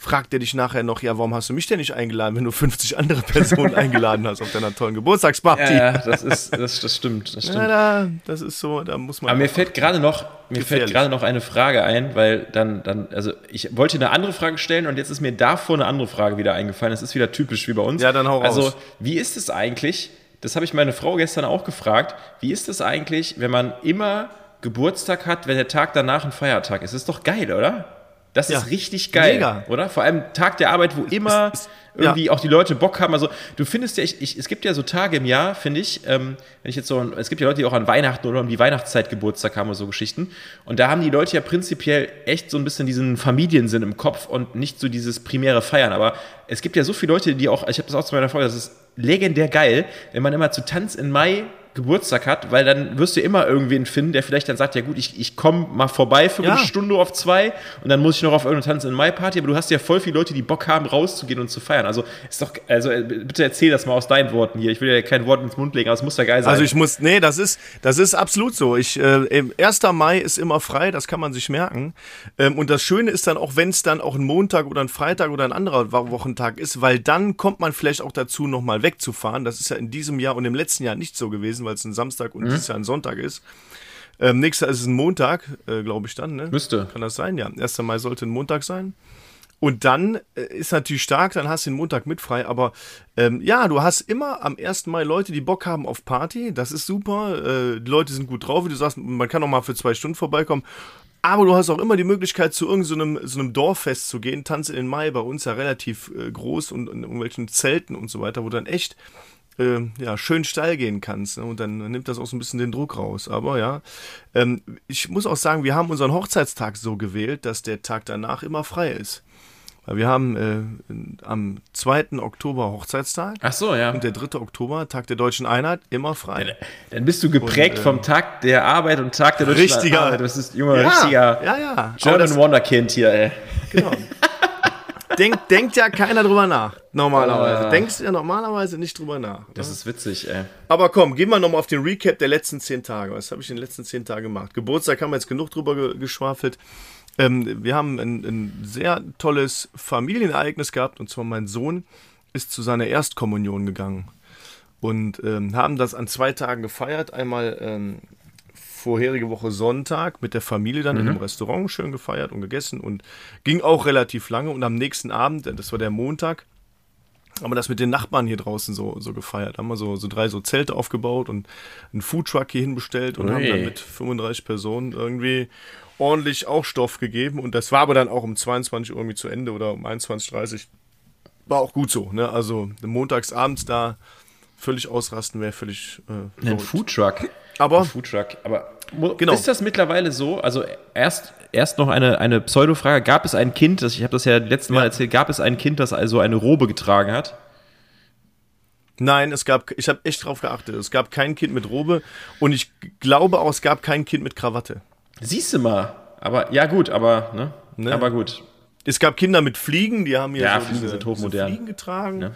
fragt er dich nachher noch, ja, warum hast du mich denn nicht eingeladen, wenn du 50 andere Personen eingeladen hast auf deiner tollen Geburtstagsparty? Ja, das ist, das, das stimmt, das stimmt. Ja, da, das ist so, da muss man. Aber mir fällt gerade noch, mir gefährlich. fällt gerade noch eine Frage ein, weil dann, dann, also ich wollte eine andere Frage stellen und jetzt ist mir davor eine andere Frage wieder eingefallen. Das ist wieder typisch wie bei uns. Ja, dann hau raus. Also, wie ist es eigentlich? Das habe ich meine Frau gestern auch gefragt. Wie ist es eigentlich, wenn man immer Geburtstag hat, wenn der Tag danach ein Feiertag ist? Das ist doch geil, oder? Das ja. ist richtig geil, Mega. oder? Vor allem Tag der Arbeit, wo immer ist, ist, irgendwie ja. auch die Leute Bock haben. Also du findest ja, ich, ich, es gibt ja so Tage im Jahr, finde ich, ähm, wenn ich jetzt so, es gibt ja Leute, die auch an Weihnachten oder um die Weihnachtszeit Geburtstag haben oder so Geschichten. Und da haben die Leute ja prinzipiell echt so ein bisschen diesen Familiensinn im Kopf und nicht so dieses primäre Feiern. Aber es gibt ja so viele Leute, die auch, ich habe das auch zu meiner Frau, das ist legendär geil, wenn man immer zu Tanz in Mai Geburtstag hat, weil dann wirst du immer irgendwen finden, der vielleicht dann sagt, ja gut, ich, ich komme mal vorbei für ja. eine Stunde auf zwei und dann muss ich noch auf irgendeine Tanz in Mai Party, aber du hast ja voll viele Leute, die Bock haben, rauszugehen und zu feiern. Also ist doch, also äh, bitte erzähl das mal aus deinen Worten hier. Ich will ja kein Wort ins Mund legen, aber es muss ja geil sein. Also ich muss, nee, das ist, das ist absolut so. Ich, äh, 1. Mai ist immer frei, das kann man sich merken. Ähm, und das Schöne ist dann auch, wenn es dann auch ein Montag oder ein Freitag oder ein anderer Wochentag ist, weil dann kommt man vielleicht auch dazu, nochmal wegzufahren. Das ist ja in diesem Jahr und im letzten Jahr nicht so gewesen, weil es ein Samstag und mhm. dieses Jahr ein Sonntag ist. Ähm, nächster ist es ein Montag, äh, glaube ich dann. Ne? Müsste. Kann das sein? Ja. 1. Mai sollte ein Montag sein. Und dann äh, ist natürlich stark, dann hast du den Montag mit frei. Aber ähm, ja, du hast immer am 1. Mai Leute, die Bock haben auf Party. Das ist super. Äh, die Leute sind gut drauf, wie du sagst, man kann auch mal für zwei Stunden vorbeikommen. Aber du hast auch immer die Möglichkeit, zu irgendeinem so, so einem Dorffest zu gehen. Tanz in den Mai bei uns ja relativ äh, groß und in irgendwelchen Zelten und so weiter, wo dann echt äh, ja, schön steil gehen kannst. Ne? Und dann nimmt das auch so ein bisschen den Druck raus. Aber ja, ähm, ich muss auch sagen, wir haben unseren Hochzeitstag so gewählt, dass der Tag danach immer frei ist. Weil wir haben äh, am 2. Oktober Hochzeitstag. Ach so, ja. Und der 3. Oktober, Tag der Deutschen Einheit, immer frei. Dann, dann bist du geprägt und, äh, vom Tag der Arbeit und Tag der Deutschen richtiger, Arbeit. Das ist junger, ja, richtiger ja, ja. German Wonderkind hier, ey. Genau. Denk, denkt ja keiner drüber nach, normalerweise. Uh, Denkst ja normalerweise nicht drüber nach. Das ist witzig, ey. Aber komm, gehen wir nochmal auf den Recap der letzten zehn Tage. Was habe ich in den letzten zehn Tagen gemacht? Geburtstag haben wir jetzt genug drüber ge geschwafelt. Ähm, wir haben ein, ein sehr tolles Familienereignis gehabt und zwar mein Sohn ist zu seiner Erstkommunion gegangen. und ähm, haben das an zwei Tagen gefeiert. Einmal ähm, vorherige Woche Sonntag mit der Familie dann mhm. in einem Restaurant schön gefeiert und gegessen und ging auch relativ lange. Und am nächsten Abend, das war der Montag, haben wir das mit den Nachbarn hier draußen so, so gefeiert. Haben wir so, so drei so Zelte aufgebaut und einen Foodtruck hier hinbestellt und Ui. haben dann mit 35 Personen irgendwie ordentlich auch Stoff gegeben. Und das war aber dann auch um 22 Uhr irgendwie zu Ende oder um 21.30 Uhr. War auch gut so. Ne? Also montagsabends da völlig ausrasten wäre völlig. Äh, Ein Foodtruck. Aber. Foodtruck. Aber genau. ist das mittlerweile so? Also erst, erst noch eine, eine Pseudo-Frage. Gab es ein Kind, das, ich habe das ja letztes Mal ja. erzählt, gab es ein Kind, das also eine Robe getragen hat? Nein, es gab, ich habe echt drauf geachtet. Es gab kein Kind mit Robe und ich glaube auch, es gab kein Kind mit Krawatte. Siehst du mal. Aber ja, gut, aber, ne? ne? Aber gut. Es gab Kinder mit Fliegen, die haben ja, ja so Fliegen diese, sind hochmodern. Fliegen getragen. Ja.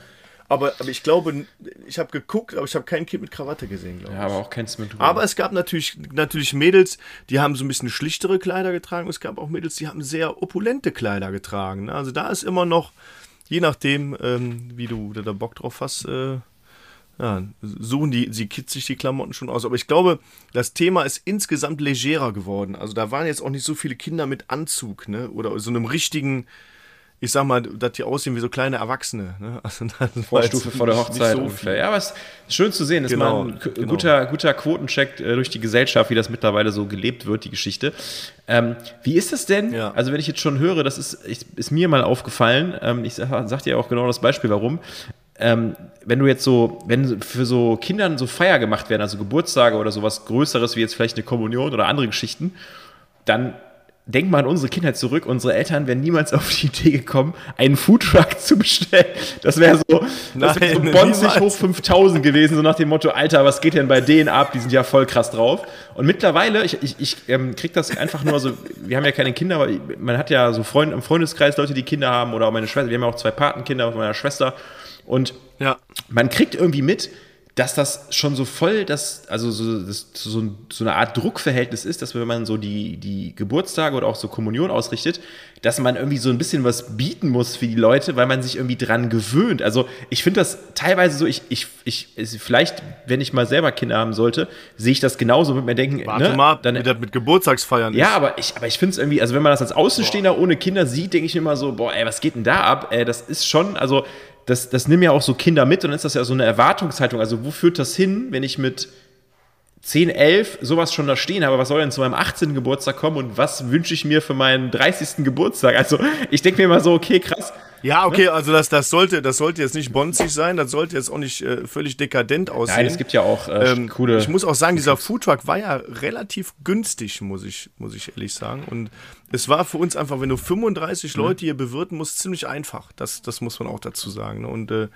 Aber, aber ich glaube, ich habe geguckt, aber ich habe kein Kind mit Krawatte gesehen, glaube ich. Ja, aber auch keins mit Robe. Aber es gab natürlich, natürlich Mädels, die haben so ein bisschen schlichtere Kleider getragen. Es gab auch Mädels, die haben sehr opulente Kleider getragen. Ne? Also da ist immer noch, je nachdem, ähm, wie du da Bock drauf hast, äh, ja, suchen die, sie kitzig die Klamotten schon aus. Aber ich glaube, das Thema ist insgesamt legerer geworden. Also da waren jetzt auch nicht so viele Kinder mit Anzug, ne? Oder so einem richtigen, ich sag mal, dass die aussehen wie so kleine Erwachsene. Ne? Also Vorstufe vor der Hochzeit so ungefähr. Ja, aber es ist schön zu sehen, das genau, mal ein genau. guter, guter Quotencheck äh, durch die Gesellschaft, wie das mittlerweile so gelebt wird, die Geschichte. Ähm, wie ist das denn? Ja. Also wenn ich jetzt schon höre, das ist, ist mir mal aufgefallen, ähm, ich sag, sag dir auch genau das Beispiel, warum ähm, wenn du jetzt so, wenn für so Kindern so Feier gemacht werden, also Geburtstage oder sowas Größeres wie jetzt vielleicht eine Kommunion oder andere Geschichten, dann denk mal an unsere Kindheit zurück. Unsere Eltern wären niemals auf die Idee gekommen, einen Foodtruck zu bestellen. Das wäre so, das so bonzig hoch 5000 gewesen, so nach dem Motto, Alter, was geht denn bei denen ab? Die sind ja voll krass drauf. Und mittlerweile, ich, ich, ich ähm, krieg das einfach nur so, wir haben ja keine Kinder, aber man hat ja so Freunde im Freundeskreis Leute, die Kinder haben oder auch meine Schwester, wir haben ja auch zwei Patenkinder von meiner Schwester. Und ja. man kriegt irgendwie mit, dass das schon so voll, das, also so, das, so, so, eine Art Druckverhältnis ist, dass wenn man so die, die Geburtstage oder auch so Kommunion ausrichtet, dass man irgendwie so ein bisschen was bieten muss für die Leute, weil man sich irgendwie dran gewöhnt. Also ich finde das teilweise so, ich, ich, ich, vielleicht, wenn ich mal selber Kinder haben sollte, sehe ich das genauso mit mir denken. Warte ne, mal, dann, wie das mit Geburtstagsfeiern Ja, aber ich, aber ich finde es irgendwie, also wenn man das als Außenstehender boah. ohne Kinder sieht, denke ich mir immer so, boah, ey, was geht denn da ab? Ey, das ist schon, also das, das nehmen ja auch so Kinder mit und dann ist das ja so eine Erwartungshaltung. Also wo führt das hin, wenn ich mit 10, 11 sowas schon da stehen habe, was soll denn zu meinem 18. Geburtstag kommen und was wünsche ich mir für meinen 30. Geburtstag? Also ich denke mir immer so, okay, krass, ja, okay, ne? also das, das, sollte, das sollte jetzt nicht bonzig sein, das sollte jetzt auch nicht äh, völlig dekadent aussehen. Nein, es gibt ja auch äh, ähm, coole. Ich muss auch sagen, dieser Foodtruck war ja relativ günstig, muss ich, muss ich ehrlich sagen. Und es war für uns einfach, wenn du 35 mhm. Leute hier bewirten musst, ziemlich einfach. Das, das muss man auch dazu sagen. Ne? Und äh,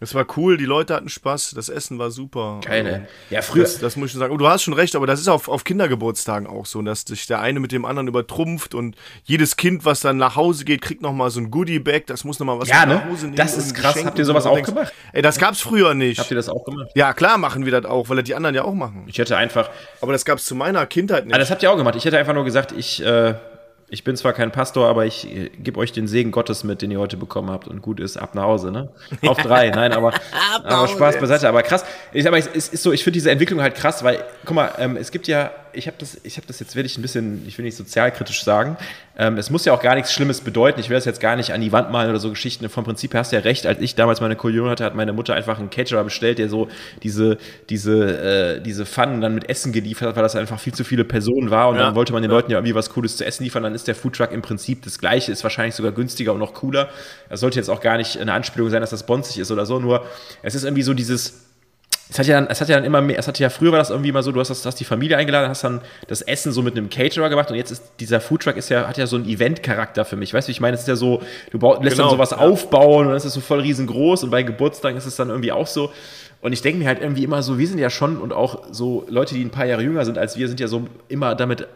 es war cool, die Leute hatten Spaß, das Essen war super. Keine. Also, ja, früher. Das, das, muss ich schon sagen. Und du hast schon recht, aber das ist auf, auf Kindergeburtstagen auch so, dass sich der eine mit dem anderen übertrumpft und jedes Kind, was dann nach Hause geht, kriegt nochmal so ein Goodie-Bag, das muss nochmal was ja, ne? nach Hause nehmen. Das ist krass. Habt ihr sowas auch denkst, gemacht? Ey, das gab's früher nicht. Habt ihr das auch gemacht? Ja, klar machen wir das auch, weil das die anderen ja auch machen. Ich hätte einfach. Aber das gab's zu meiner Kindheit nicht. Ah, das habt ihr auch gemacht. Ich hätte einfach nur gesagt, ich. Äh ich bin zwar kein Pastor, aber ich äh, gebe euch den Segen Gottes mit, den ihr heute bekommen habt und gut ist, ab nach Hause, ne? Auf drei, nein, aber, aber Spaß beiseite, aber krass. Ich, aber es ist so, ich finde diese Entwicklung halt krass, weil, guck mal, ähm, es gibt ja, ich habe das, ich habe das jetzt, werde ich ein bisschen, ich will nicht sozialkritisch sagen, ähm, es muss ja auch gar nichts Schlimmes bedeuten. Ich will das jetzt gar nicht an die Wand malen oder so Geschichten. Vom Prinzip hast du ja recht. Als ich damals meine Kollision hatte, hat meine Mutter einfach einen Caterer bestellt, der so diese, diese, äh, diese Pfannen dann mit Essen geliefert hat, weil das einfach viel zu viele Personen war. Und ja. dann wollte man den Leuten ja irgendwie was Cooles zu essen liefern. Dann ist der Foodtruck im Prinzip das gleiche, ist wahrscheinlich sogar günstiger und noch cooler. Das sollte jetzt auch gar nicht eine Anspielung sein, dass das bonzig ist oder so. Nur es ist irgendwie so dieses es hat ja dann, es hat ja dann immer mehr, es hat ja früher war das irgendwie immer so, du hast, das, hast die Familie eingeladen, hast dann das Essen so mit einem Caterer gemacht und jetzt ist dieser Foodtruck ist ja, hat ja so einen Event-Charakter für mich. Weißt du, ich meine, es ist ja so, du baust, lässt genau, dann sowas ja. aufbauen und es ist so voll riesengroß und bei Geburtstagen ist es dann irgendwie auch so. Und ich denke mir halt irgendwie immer so, wir sind ja schon und auch so Leute, die ein paar Jahre jünger sind als wir, sind ja so immer damit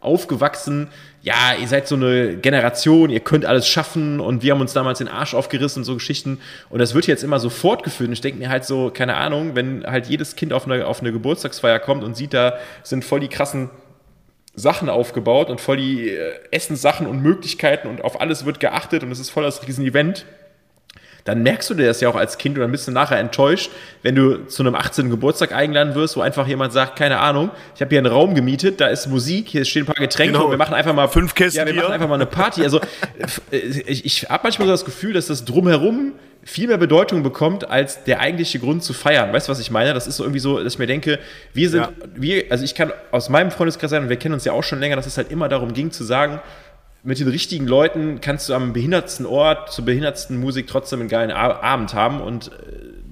aufgewachsen, ja, ihr seid so eine Generation, ihr könnt alles schaffen und wir haben uns damals den Arsch aufgerissen und so Geschichten. Und das wird jetzt immer so fortgeführt. Und ich denke mir halt so, keine Ahnung, wenn halt jedes Kind auf eine, auf eine Geburtstagsfeier kommt und sieht, da sind voll die krassen Sachen aufgebaut und voll die äh, Essenssachen und Möglichkeiten und auf alles wird geachtet und es ist voll das Riesen-Event dann merkst du dir das ja auch als Kind und dann bist du nachher enttäuscht, wenn du zu einem 18. Geburtstag eingeladen wirst, wo einfach jemand sagt, keine Ahnung, ich habe hier einen Raum gemietet, da ist Musik, hier stehen ein paar Getränke genau. und wir machen einfach mal fünf Kästen. Ja, wir machen einfach mal eine Party. Also ich, ich habe manchmal so das Gefühl, dass das drumherum viel mehr Bedeutung bekommt als der eigentliche Grund zu feiern. Weißt du, was ich meine? Das ist so irgendwie so, dass ich mir denke, wir sind, ja. wir, also ich kann aus meinem Freundeskreis sagen, und wir kennen uns ja auch schon länger, dass es halt immer darum ging zu sagen, mit den richtigen Leuten kannst du am behindertsten Ort zur behindertsten Musik trotzdem einen geilen Abend haben und äh,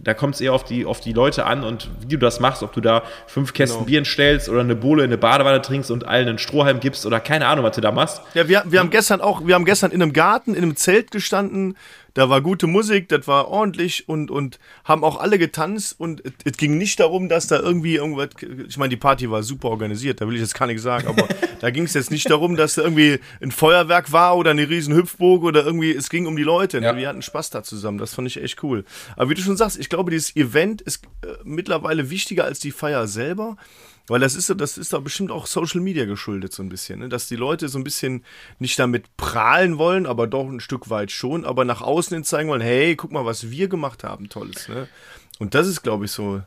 da kommt es eher auf die, auf die Leute an und wie du das machst, ob du da fünf Kästen genau. Bier stellst oder eine Bohle in eine Badewanne trinkst und allen einen Strohhalm gibst oder keine Ahnung, was du da machst. Ja, wir, wir haben gestern auch, wir haben gestern in einem Garten, in einem Zelt gestanden, da war gute Musik, das war ordentlich und, und haben auch alle getanzt und es ging nicht darum, dass da irgendwie irgendwas, ich meine, die Party war super organisiert, da will ich jetzt gar nicht sagen, aber da ging es jetzt nicht darum, dass da irgendwie ein Feuerwerk war oder eine riesen Hüpfburg oder irgendwie, es ging um die Leute, ne? ja. wir hatten Spaß da zusammen, das fand ich echt cool. Aber wie du schon sagst, ich glaube, dieses Event ist äh, mittlerweile wichtiger als die Feier selber. Weil das ist, das ist doch bestimmt auch Social Media geschuldet, so ein bisschen. Ne? Dass die Leute so ein bisschen nicht damit prahlen wollen, aber doch ein Stück weit schon, aber nach außen hin zeigen wollen, hey, guck mal, was wir gemacht haben, tolles. Ne? Und das ist, glaube ich, so,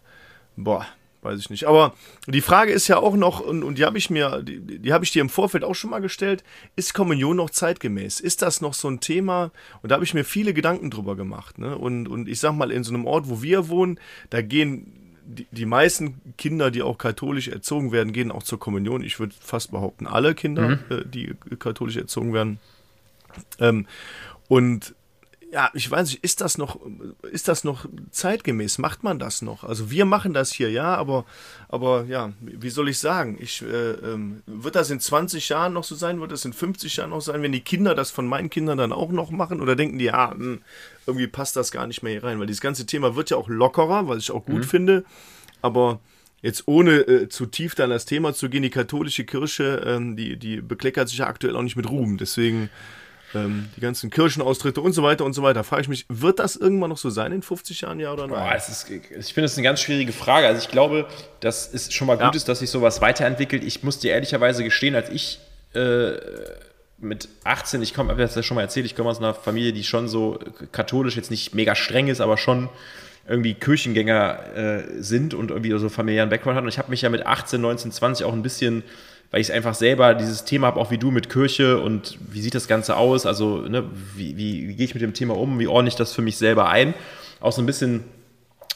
boah, weiß ich nicht. Aber die Frage ist ja auch noch, und, und die habe ich mir, die, die habe ich dir im Vorfeld auch schon mal gestellt, ist Kommunion noch zeitgemäß? Ist das noch so ein Thema? Und da habe ich mir viele Gedanken drüber gemacht. Ne? Und, und ich sag mal, in so einem Ort, wo wir wohnen, da gehen die, die meisten Kinder, die auch katholisch erzogen werden, gehen auch zur Kommunion. Ich würde fast behaupten, alle Kinder, mhm. äh, die katholisch erzogen werden. Ähm, und ja, ich weiß nicht, ist das noch, ist das noch zeitgemäß? Macht man das noch? Also wir machen das hier, ja, aber, aber ja, wie soll ich sagen? Ich, äh, ähm, wird das in 20 Jahren noch so sein? Wird das in 50 Jahren noch sein, wenn die Kinder das von meinen Kindern dann auch noch machen? Oder denken die, ja, mh, hm, irgendwie passt das gar nicht mehr hier rein? Weil dieses ganze Thema wird ja auch lockerer, was ich auch gut mhm. finde. Aber jetzt ohne äh, zu tief da in das Thema zu gehen, die katholische Kirche, ähm, die, die bekleckert sich ja aktuell auch nicht mit Ruhm. Deswegen ähm, die ganzen Kirchenaustritte und so weiter und so weiter. Frage ich mich, wird das irgendwann noch so sein in 50 Jahren, ja oder nein? Boah, ist, ich finde es eine ganz schwierige Frage. Also ich glaube, dass es schon mal gut ja. ist, dass sich sowas weiterentwickelt. Ich muss dir ehrlicherweise gestehen, als ich äh, mit 18, ich komme, habe das ja schon mal erzählt, ich komme aus einer Familie, die schon so katholisch jetzt nicht mega streng ist, aber schon irgendwie Kirchengänger äh, sind und irgendwie so familiären Background hat. Und ich habe mich ja mit 18, 19, 20 auch ein bisschen weil ich es einfach selber dieses Thema habe, auch wie du mit Kirche und wie sieht das Ganze aus, also ne, wie, wie, wie gehe ich mit dem Thema um, wie ordne ich das für mich selber ein, auch so ein bisschen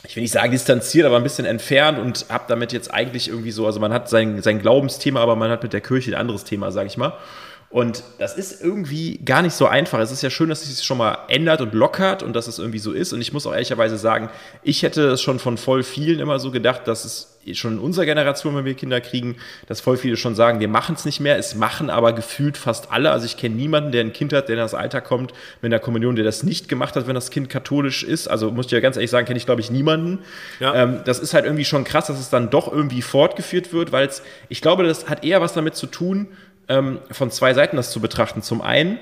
ich will nicht sagen distanziert, aber ein bisschen entfernt und habe damit jetzt eigentlich irgendwie so, also man hat sein, sein Glaubensthema, aber man hat mit der Kirche ein anderes Thema, sage ich mal. Und das ist irgendwie gar nicht so einfach. Es ist ja schön, dass es sich schon mal ändert und lockert und dass es irgendwie so ist. Und ich muss auch ehrlicherweise sagen, ich hätte es schon von voll vielen immer so gedacht, dass es schon in unserer Generation, wenn wir Kinder kriegen, dass voll viele schon sagen, wir machen es nicht mehr. Es machen aber gefühlt fast alle. Also ich kenne niemanden, der ein Kind hat, der in das Alter kommt mit der Kommunion, der das nicht gemacht hat, wenn das Kind katholisch ist. Also muss ich ja ganz ehrlich sagen, kenne ich glaube ich niemanden. Ja. Ähm, das ist halt irgendwie schon krass, dass es dann doch irgendwie fortgeführt wird, weil es, ich glaube, das hat eher was damit zu tun, ähm, von zwei Seiten das zu betrachten. Zum einen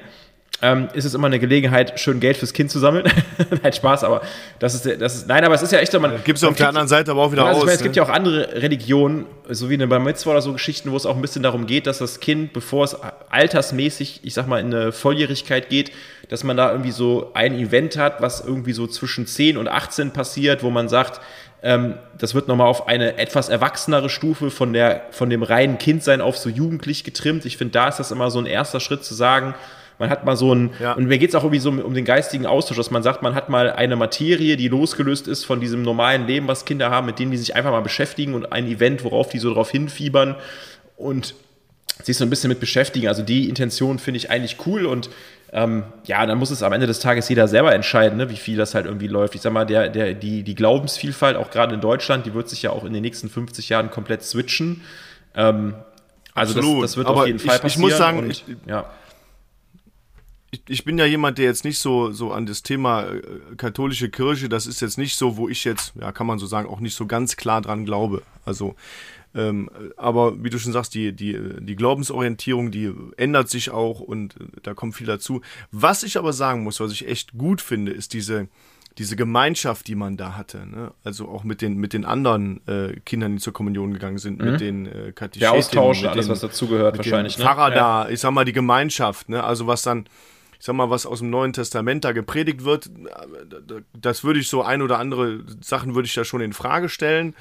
ähm, ist es immer eine Gelegenheit, schön Geld fürs Kind zu sammeln. nein, Spaß, aber das ist, das ist, nein, aber es ist ja echt, man. Gibt es auf der anderen Seite aber auch wieder also aus. Meine, ne? Es gibt ja auch andere Religionen, so wie eine Bar Mitzvah oder so Geschichten, wo es auch ein bisschen darum geht, dass das Kind, bevor es altersmäßig, ich sag mal, in eine Volljährigkeit geht, dass man da irgendwie so ein Event hat, was irgendwie so zwischen 10 und 18 passiert, wo man sagt, ähm, das wird nochmal auf eine etwas erwachsenere Stufe von, der, von dem reinen Kindsein auf so jugendlich getrimmt. Ich finde, da ist das immer so ein erster Schritt zu sagen, man hat mal so ein, ja. und mir geht es auch irgendwie so um, den geistigen Austausch, dass man sagt, man hat mal eine Materie, die losgelöst ist von diesem normalen Leben, was Kinder haben, mit denen die sich einfach mal beschäftigen und ein Event, worauf die so drauf hinfiebern und sich so ein bisschen mit beschäftigen. Also die Intention finde ich eigentlich cool und ähm, ja, dann muss es am Ende des Tages jeder selber entscheiden, ne, wie viel das halt irgendwie läuft. Ich sag mal, der, der, die, die Glaubensvielfalt, auch gerade in Deutschland, die wird sich ja auch in den nächsten 50 Jahren komplett switchen. Ähm, also das, das, wird Aber auf jeden Fall passieren. Ich muss sagen, und, ich, ja. Ich, ich, bin ja jemand, der jetzt nicht so, so an das Thema äh, katholische Kirche, das ist jetzt nicht so, wo ich jetzt, ja, kann man so sagen, auch nicht so ganz klar dran glaube. Also ähm, aber wie du schon sagst, die, die, die Glaubensorientierung, die ändert sich auch und äh, da kommt viel dazu. Was ich aber sagen muss, was ich echt gut finde, ist diese, diese Gemeinschaft, die man da hatte. Ne? Also auch mit den, mit den anderen äh, Kindern, die zur Kommunion gegangen sind, mhm. mit den äh, Katechetinnen. Der Austausch, alles, den, was dazugehört wahrscheinlich. Ne? Pfarrer ja. da, ich sag mal, die Gemeinschaft. Ne? Also was dann ich sag mal, was aus dem Neuen Testament da gepredigt wird, das würde ich so ein oder andere Sachen würde ich da schon in Frage stellen.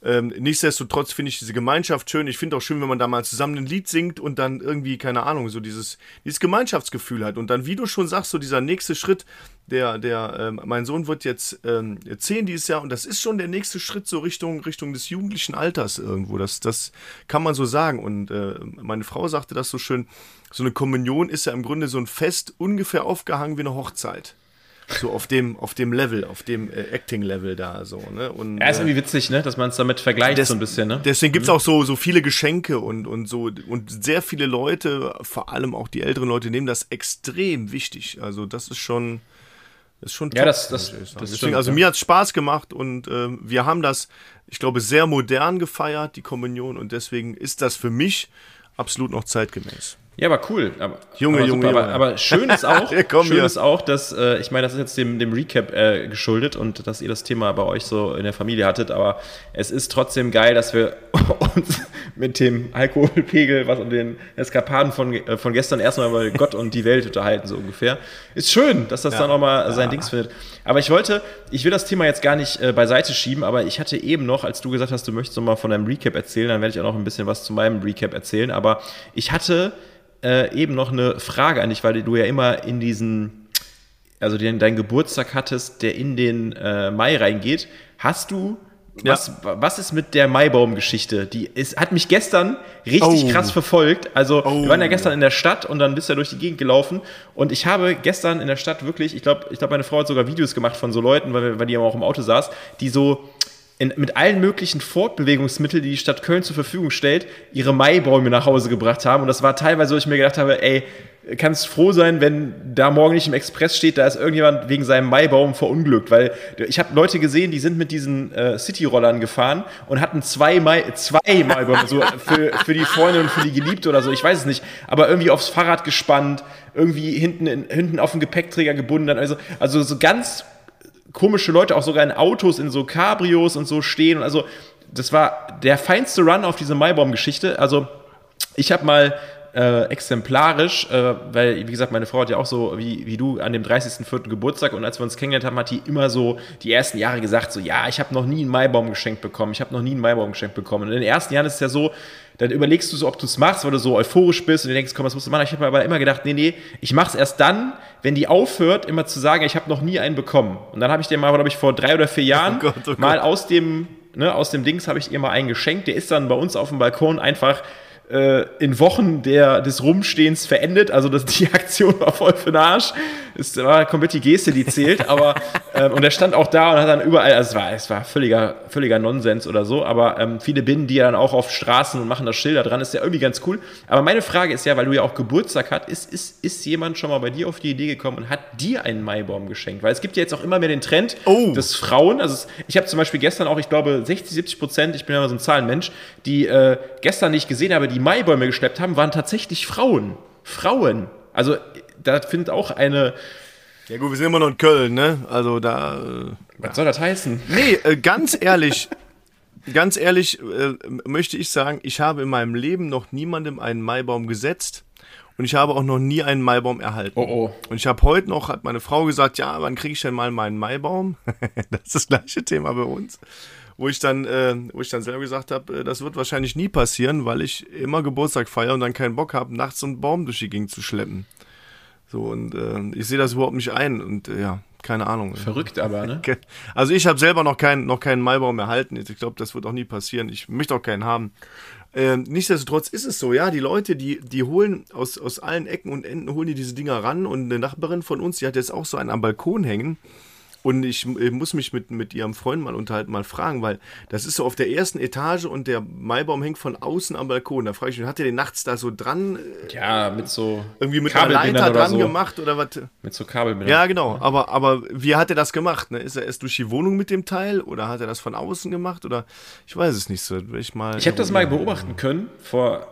Ähm, nichtsdestotrotz finde ich diese Gemeinschaft schön. Ich finde auch schön, wenn man da mal zusammen ein Lied singt und dann irgendwie, keine Ahnung, so dieses, dieses Gemeinschaftsgefühl hat. Und dann, wie du schon sagst, so dieser nächste Schritt, der, der, ähm, mein Sohn wird jetzt ähm, zehn dieses Jahr und das ist schon der nächste Schritt so Richtung, Richtung des jugendlichen Alters irgendwo. Das, das kann man so sagen. Und äh, meine Frau sagte das so schön, so eine Kommunion ist ja im Grunde so ein Fest ungefähr aufgehangen wie eine Hochzeit so auf dem, auf dem Level, auf dem äh, Acting-Level da so. Ne? Und, ja, ist irgendwie witzig, ne? dass man es damit vergleicht des, so ein bisschen. Ne? Deswegen gibt es mhm. auch so, so viele Geschenke und, und so und sehr viele Leute, vor allem auch die älteren Leute, nehmen das extrem wichtig. Also das ist schon. Das ist schon top, Ja, das, das, das Deswegen, stimmt, also ja. mir hat es Spaß gemacht und äh, wir haben das, ich glaube, sehr modern gefeiert, die Kommunion, und deswegen ist das für mich absolut noch zeitgemäß. Ja, aber cool. Aber, Junge, aber Junge, super, Junge. Aber, aber schön ist auch, schön ist auch, dass, äh, ich meine, das ist jetzt dem, dem Recap äh, geschuldet und dass ihr das Thema bei euch so in der Familie hattet, aber es ist trotzdem geil, dass wir uns mit dem Alkoholpegel, was und den Eskapaden von, äh, von gestern erstmal über Gott und die Welt unterhalten, so ungefähr. Ist schön, dass das ja, dann auch mal ja. sein Dings findet. Aber ich wollte, ich will das Thema jetzt gar nicht äh, beiseite schieben, aber ich hatte eben noch, als du gesagt hast, du möchtest noch mal von deinem Recap erzählen, dann werde ich auch noch ein bisschen was zu meinem Recap erzählen, aber ich hatte äh, eben noch eine Frage an dich, weil du ja immer in diesen, also den, deinen Geburtstag hattest, der in den äh, Mai reingeht. Hast du was, ja. was ist mit der Maibaum-Geschichte? Die ist, hat mich gestern richtig oh. krass verfolgt. Also, oh. wir waren ja gestern in der Stadt und dann bist du ja durch die Gegend gelaufen. Und ich habe gestern in der Stadt wirklich, ich glaube, ich glaube, meine Frau hat sogar Videos gemacht von so Leuten, weil, weil die auch im Auto saß, die so in, mit allen möglichen Fortbewegungsmitteln, die die Stadt Köln zur Verfügung stellt, ihre Maibäume nach Hause gebracht haben. Und das war teilweise, wo ich mir gedacht habe, ey, kannst froh sein, wenn da morgen nicht im Express steht, da ist irgendjemand wegen seinem Maibaum verunglückt. Weil ich habe Leute gesehen, die sind mit diesen äh, City-Rollern gefahren und hatten zwei, Mai, zwei Maibäume, so für, für die Freundin und für die Geliebte oder so, ich weiß es nicht, aber irgendwie aufs Fahrrad gespannt, irgendwie hinten, in, hinten auf den Gepäckträger gebunden. Also, also so ganz komische Leute auch sogar in Autos, in so Cabrios und so stehen. Und also, das war der feinste Run auf diese Maibaum-Geschichte. Also, ich habe mal äh, exemplarisch, äh, weil, wie gesagt, meine Frau hat ja auch so wie, wie du an dem 30.04. Geburtstag und als wir uns kennengelernt haben, hat die immer so die ersten Jahre gesagt, so, ja, ich habe noch nie einen Maibaum geschenkt bekommen, ich habe noch nie einen Maibaum geschenkt bekommen. Und in den ersten Jahren ist es ja so, dann überlegst du so, ob du es machst, weil du so euphorisch bist und du denkst, komm, was musst du machen? Ich habe aber immer gedacht, nee, nee, ich mache es erst dann, wenn die aufhört, immer zu sagen, ich habe noch nie einen bekommen. Und dann habe ich dir mal, glaube ich, vor drei oder vier Jahren oh Gott, oh mal aus dem, ne, aus dem Dings habe ich ihr mal einen geschenkt. Der ist dann bei uns auf dem Balkon einfach äh, in Wochen der, des Rumstehens verendet. Also das, die Aktion war voll für den Arsch. Es war komplett die Geste, die zählt. aber ähm, und er stand auch da und hat dann überall, also es war, es war völliger, völliger Nonsens oder so. Aber ähm, viele binden die ja dann auch auf Straßen und machen das Schilder dran. Ist ja irgendwie ganz cool. Aber meine Frage ist ja, weil du ja auch Geburtstag hast, ist, ist, ist jemand schon mal bei dir auf die Idee gekommen und hat dir einen Maibaum geschenkt? Weil es gibt ja jetzt auch immer mehr den Trend, oh. dass Frauen, also es, ich habe zum Beispiel gestern auch, ich glaube 60, 70 Prozent, ich bin ja immer so ein Zahlenmensch, die äh, gestern nicht gesehen habe, die Maibäume geschleppt haben, waren tatsächlich Frauen. Frauen. Also da findet auch eine. Ja gut, wir sind immer noch in Köln, ne? Also da. Äh, Was soll das heißen? Nee, äh, ganz ehrlich, ganz ehrlich äh, möchte ich sagen, ich habe in meinem Leben noch niemandem einen Maibaum gesetzt. Und ich habe auch noch nie einen Maibaum erhalten. Oh oh. Und ich habe heute noch, hat meine Frau gesagt, ja, wann kriege ich denn mal meinen Maibaum? das ist das gleiche Thema bei uns wo ich dann, äh, wo ich dann selber gesagt habe, äh, das wird wahrscheinlich nie passieren, weil ich immer Geburtstag feiere und dann keinen Bock habe, nachts einen Baum durch die Gegend zu schleppen. So, und äh, ich sehe das überhaupt nicht ein und äh, ja, keine Ahnung. Verrückt aber, ne? Also ich habe selber noch keinen, noch keinen Maibaum erhalten. Ich glaube, das wird auch nie passieren. Ich möchte auch keinen haben. Ähm, nichtsdestotrotz ist es so, ja, die Leute, die, die holen aus, aus allen Ecken und Enden, holen die diese Dinger ran und eine Nachbarin von uns, die hat jetzt auch so einen am Balkon hängen und ich, ich, muss mich mit, mit ihrem Freund mal unterhalten, mal fragen, weil das ist so auf der ersten Etage und der Maibaum hängt von außen am Balkon. Da frage ich mich, hat der den nachts da so dran? Äh, ja, mit so. Irgendwie mit einer Leiter dran so. gemacht oder was? Mit so Kabelbindern. Ja, genau. Aber, aber wie hat er das gemacht? Ne? Ist er erst durch die Wohnung mit dem Teil oder hat er das von außen gemacht? Oder ich weiß es nicht so. Ich, ich habe das mal beobachten können vor,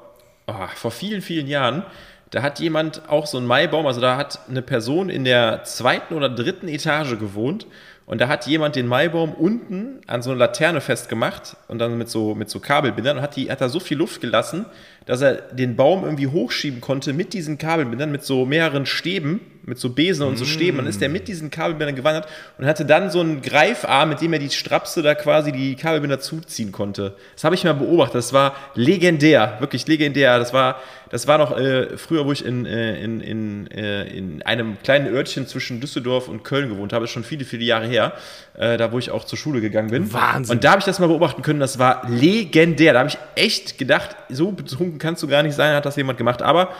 oh, vor vielen, vielen Jahren da hat jemand auch so einen Maibaum, also da hat eine Person in der zweiten oder dritten Etage gewohnt und da hat jemand den Maibaum unten an so eine Laterne festgemacht und dann mit so, mit so Kabelbindern und hat, die, hat da so viel Luft gelassen, dass er den Baum irgendwie hochschieben konnte mit diesen Kabelbindern, mit so mehreren Stäben, mit so Besen und so Stäben. Dann ist der mit diesen Kabelbindern gewandert und hatte dann so einen Greifarm, mit dem er die Strapse da quasi die Kabelbinder zuziehen konnte. Das habe ich mal beobachtet. Das war legendär, wirklich legendär. Das war, das war noch äh, früher, wo ich in, äh, in, in, äh, in einem kleinen Örtchen zwischen Düsseldorf und Köln gewohnt habe. Das ist schon viele, viele Jahre her. Äh, da, wo ich auch zur Schule gegangen bin. Wahnsinn. Und da habe ich das mal beobachten können. Das war legendär. Da habe ich echt gedacht, so betrunken kannst du gar nicht sein, hat das jemand gemacht. Aber,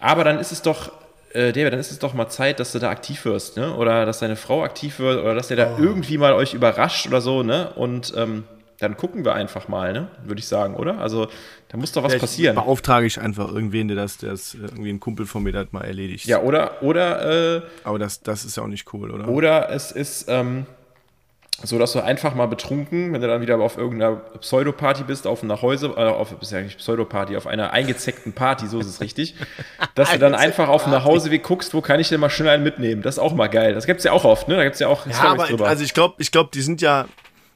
aber dann ist es doch äh, David, dann ist es doch mal Zeit, dass du da aktiv wirst, ne? Oder dass deine Frau aktiv wird oder dass ihr da oh. irgendwie mal euch überrascht oder so, ne? Und ähm, dann gucken wir einfach mal, ne? Würde ich sagen, oder? Also da muss doch was Vielleicht passieren. Beauftrage ich einfach irgendwen, der das, der das irgendwie ein Kumpel von mir das mal erledigt. Ja, oder, oder. Äh, Aber das, das ist ja auch nicht cool, oder? Oder es ist. Ähm, so dass du einfach mal betrunken, wenn du dann wieder auf irgendeiner Pseudoparty bist, auf einer Häuse, äh, auf ist ja nicht Pseudoparty, auf einer eingezeckten Party, so ist es richtig, dass du dann einfach auf nach Hause wie guckst, wo kann ich denn mal schnell einen mitnehmen? Das ist auch mal geil. Das gibt's ja auch oft, ne? Da gibt's ja auch ja, aber, drüber. Also ich glaube, ich glaube, die sind ja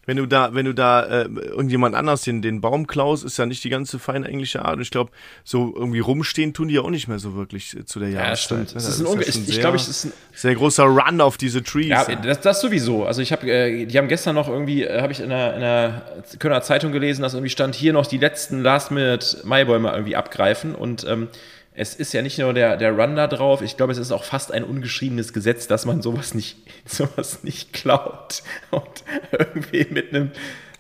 wenn du da, wenn du da äh, irgendjemand anders den, den Baum klaust, ist ja nicht die ganze feine englische Art. Und ich glaube, so irgendwie rumstehen tun die ja auch nicht mehr so wirklich äh, zu der Jahreszeit. Ja, stimmt. Ne? Das, ist ein, ist ich, ich glaube, es ist ein sehr großer Run auf diese Trees. Ja, das, das sowieso. Also ich habe, äh, die haben gestern noch irgendwie, äh, habe ich in einer, in einer Kölner Zeitung gelesen, dass irgendwie stand hier noch die letzten Last-Minute-Maibäume irgendwie abgreifen und ähm, es ist ja nicht nur der, der Run da drauf, ich glaube, es ist auch fast ein ungeschriebenes Gesetz, dass man sowas nicht, sowas nicht klaut und irgendwie mit einem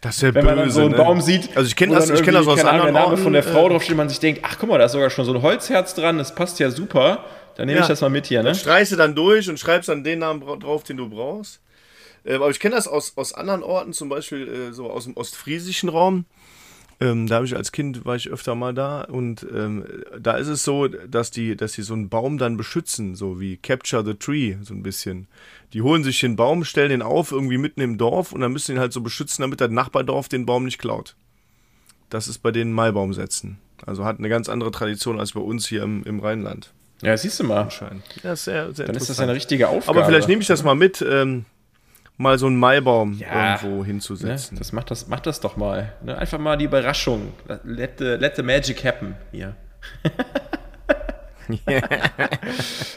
das ist ja Wenn man dann so einen ne? Baum sieht, also ich kenne das, ich kenne das aus anderen Ahnung, der Name von der Frau äh, draufsteht, man sich denkt, ach guck mal, da ist sogar schon so ein Holzherz dran, das passt ja super. Dann nehme ja. ich das mal mit hier, ne? Dann streichst du dann durch und schreibst dann den Namen drauf, den du brauchst. Äh, aber ich kenne das aus, aus anderen Orten, zum Beispiel äh, so aus dem ostfriesischen Raum. Ähm, da habe ich als Kind war ich öfter mal da und ähm, da ist es so, dass die, dass die so einen Baum dann beschützen, so wie Capture the Tree, so ein bisschen. Die holen sich den Baum, stellen den auf, irgendwie mitten im Dorf und dann müssen den halt so beschützen, damit das Nachbardorf den Baum nicht klaut. Das ist bei denen Maibaum setzen. Also hat eine ganz andere Tradition als bei uns hier im, im Rheinland. Ja, siehst du mal. Anscheinend. Ja, sehr, sehr Dann ist das eine richtige Aufgabe. Aber vielleicht nehme ich das mal mit. Ähm, mal so einen Maibaum ja, irgendwo hinzusetzen. Ne, das macht das, macht das doch mal. Ne? Einfach mal die Überraschung. Let the, let the magic happen hier.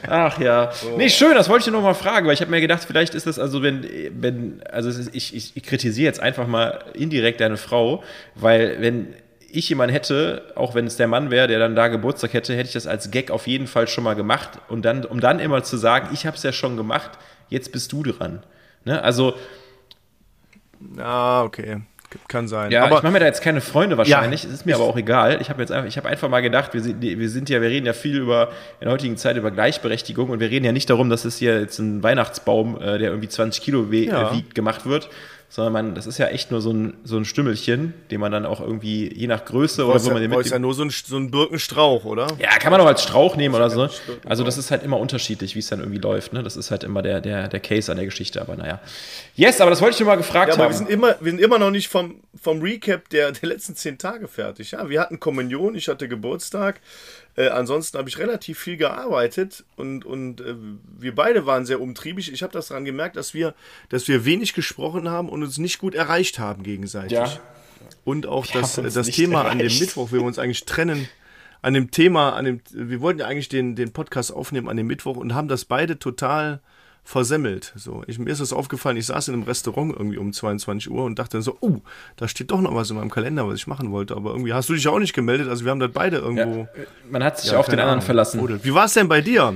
Ach ja. Oh. Nee, schön, das wollte ich nur noch mal fragen, weil ich habe mir gedacht, vielleicht ist das also, wenn, wenn also ist, ich, ich, ich kritisiere jetzt einfach mal indirekt deine Frau, weil wenn ich jemanden hätte, auch wenn es der Mann wäre, der dann da Geburtstag hätte, hätte ich das als Gag auf jeden Fall schon mal gemacht und dann, um dann immer zu sagen, ich habe es ja schon gemacht, jetzt bist du dran. Ne? Also. Ah, okay. Kann sein. Ja, aber ich mache mir da jetzt keine Freunde wahrscheinlich. Ja, es ist mir aber auch egal. Ich habe jetzt einfach, ich habe einfach mal gedacht, wir sind, wir sind ja, wir reden ja viel über in der heutigen Zeit über Gleichberechtigung und wir reden ja nicht darum, dass es hier jetzt ein Weihnachtsbaum, äh, der irgendwie 20 Kilo ja. wiegt, gemacht wird, sondern man, das ist ja echt nur so ein, so ein Stümmelchen, den man dann auch irgendwie, je nach Größe oder so, man den ist ja nur so ein, so ein Birkenstrauch, oder? Ja, kann man auch als Strauch nehmen oder so. Also das ist halt immer unterschiedlich, wie es dann irgendwie läuft. Ne? Das ist halt immer der, der, der Case an der Geschichte, aber naja. Yes, aber das wollte ich dir mal gefragt ja, aber haben. Wir sind, immer, wir sind immer noch nicht vom, vom Recap der, der letzten zehn Tage fertig. Ja, wir hatten Kommunion, ich hatte Geburtstag. Äh, ansonsten habe ich relativ viel gearbeitet und, und äh, wir beide waren sehr umtriebig. Ich habe das daran gemerkt, dass wir, dass wir wenig gesprochen haben und uns nicht gut erreicht haben gegenseitig. Ja. Und auch wir das, das Thema erreicht. an dem Mittwoch, wir uns eigentlich trennen, an dem Thema, an dem, wir wollten ja eigentlich den, den Podcast aufnehmen an dem Mittwoch und haben das beide total versemmelt. So, ich, mir ist es aufgefallen, ich saß in einem Restaurant irgendwie um 22 Uhr und dachte so, oh, da steht doch noch was in meinem Kalender, was ich machen wollte. Aber irgendwie hast du dich auch nicht gemeldet. Also wir haben das beide irgendwo. Ja, man hat sich ja, auf den anderen verlassen. Wie war es denn bei dir?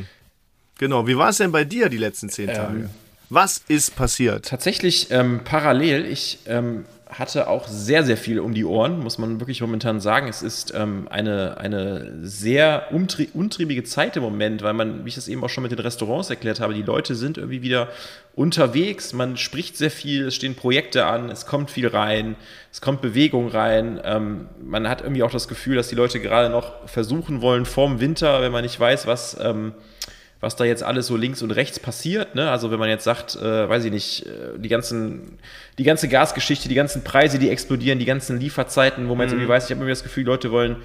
Genau, wie war es denn bei dir die letzten zehn ähm, Tage? Was ist passiert? Tatsächlich ähm, parallel. Ich ähm, hatte auch sehr, sehr viel um die Ohren, muss man wirklich momentan sagen. Es ist ähm, eine, eine sehr untrie untriebige Zeit im Moment, weil man, wie ich das eben auch schon mit den Restaurants erklärt habe, die Leute sind irgendwie wieder unterwegs, man spricht sehr viel, es stehen Projekte an, es kommt viel rein, es kommt Bewegung rein. Ähm, man hat irgendwie auch das Gefühl, dass die Leute gerade noch versuchen wollen, vorm Winter, wenn man nicht weiß, was. Ähm, was da jetzt alles so links und rechts passiert. Ne? Also wenn man jetzt sagt, äh, weiß ich nicht, äh, die ganzen, die ganze Gasgeschichte, die ganzen Preise, die explodieren, die ganzen Lieferzeiten, wo man jetzt irgendwie mhm. weiß, ich habe irgendwie das Gefühl, Leute wollen,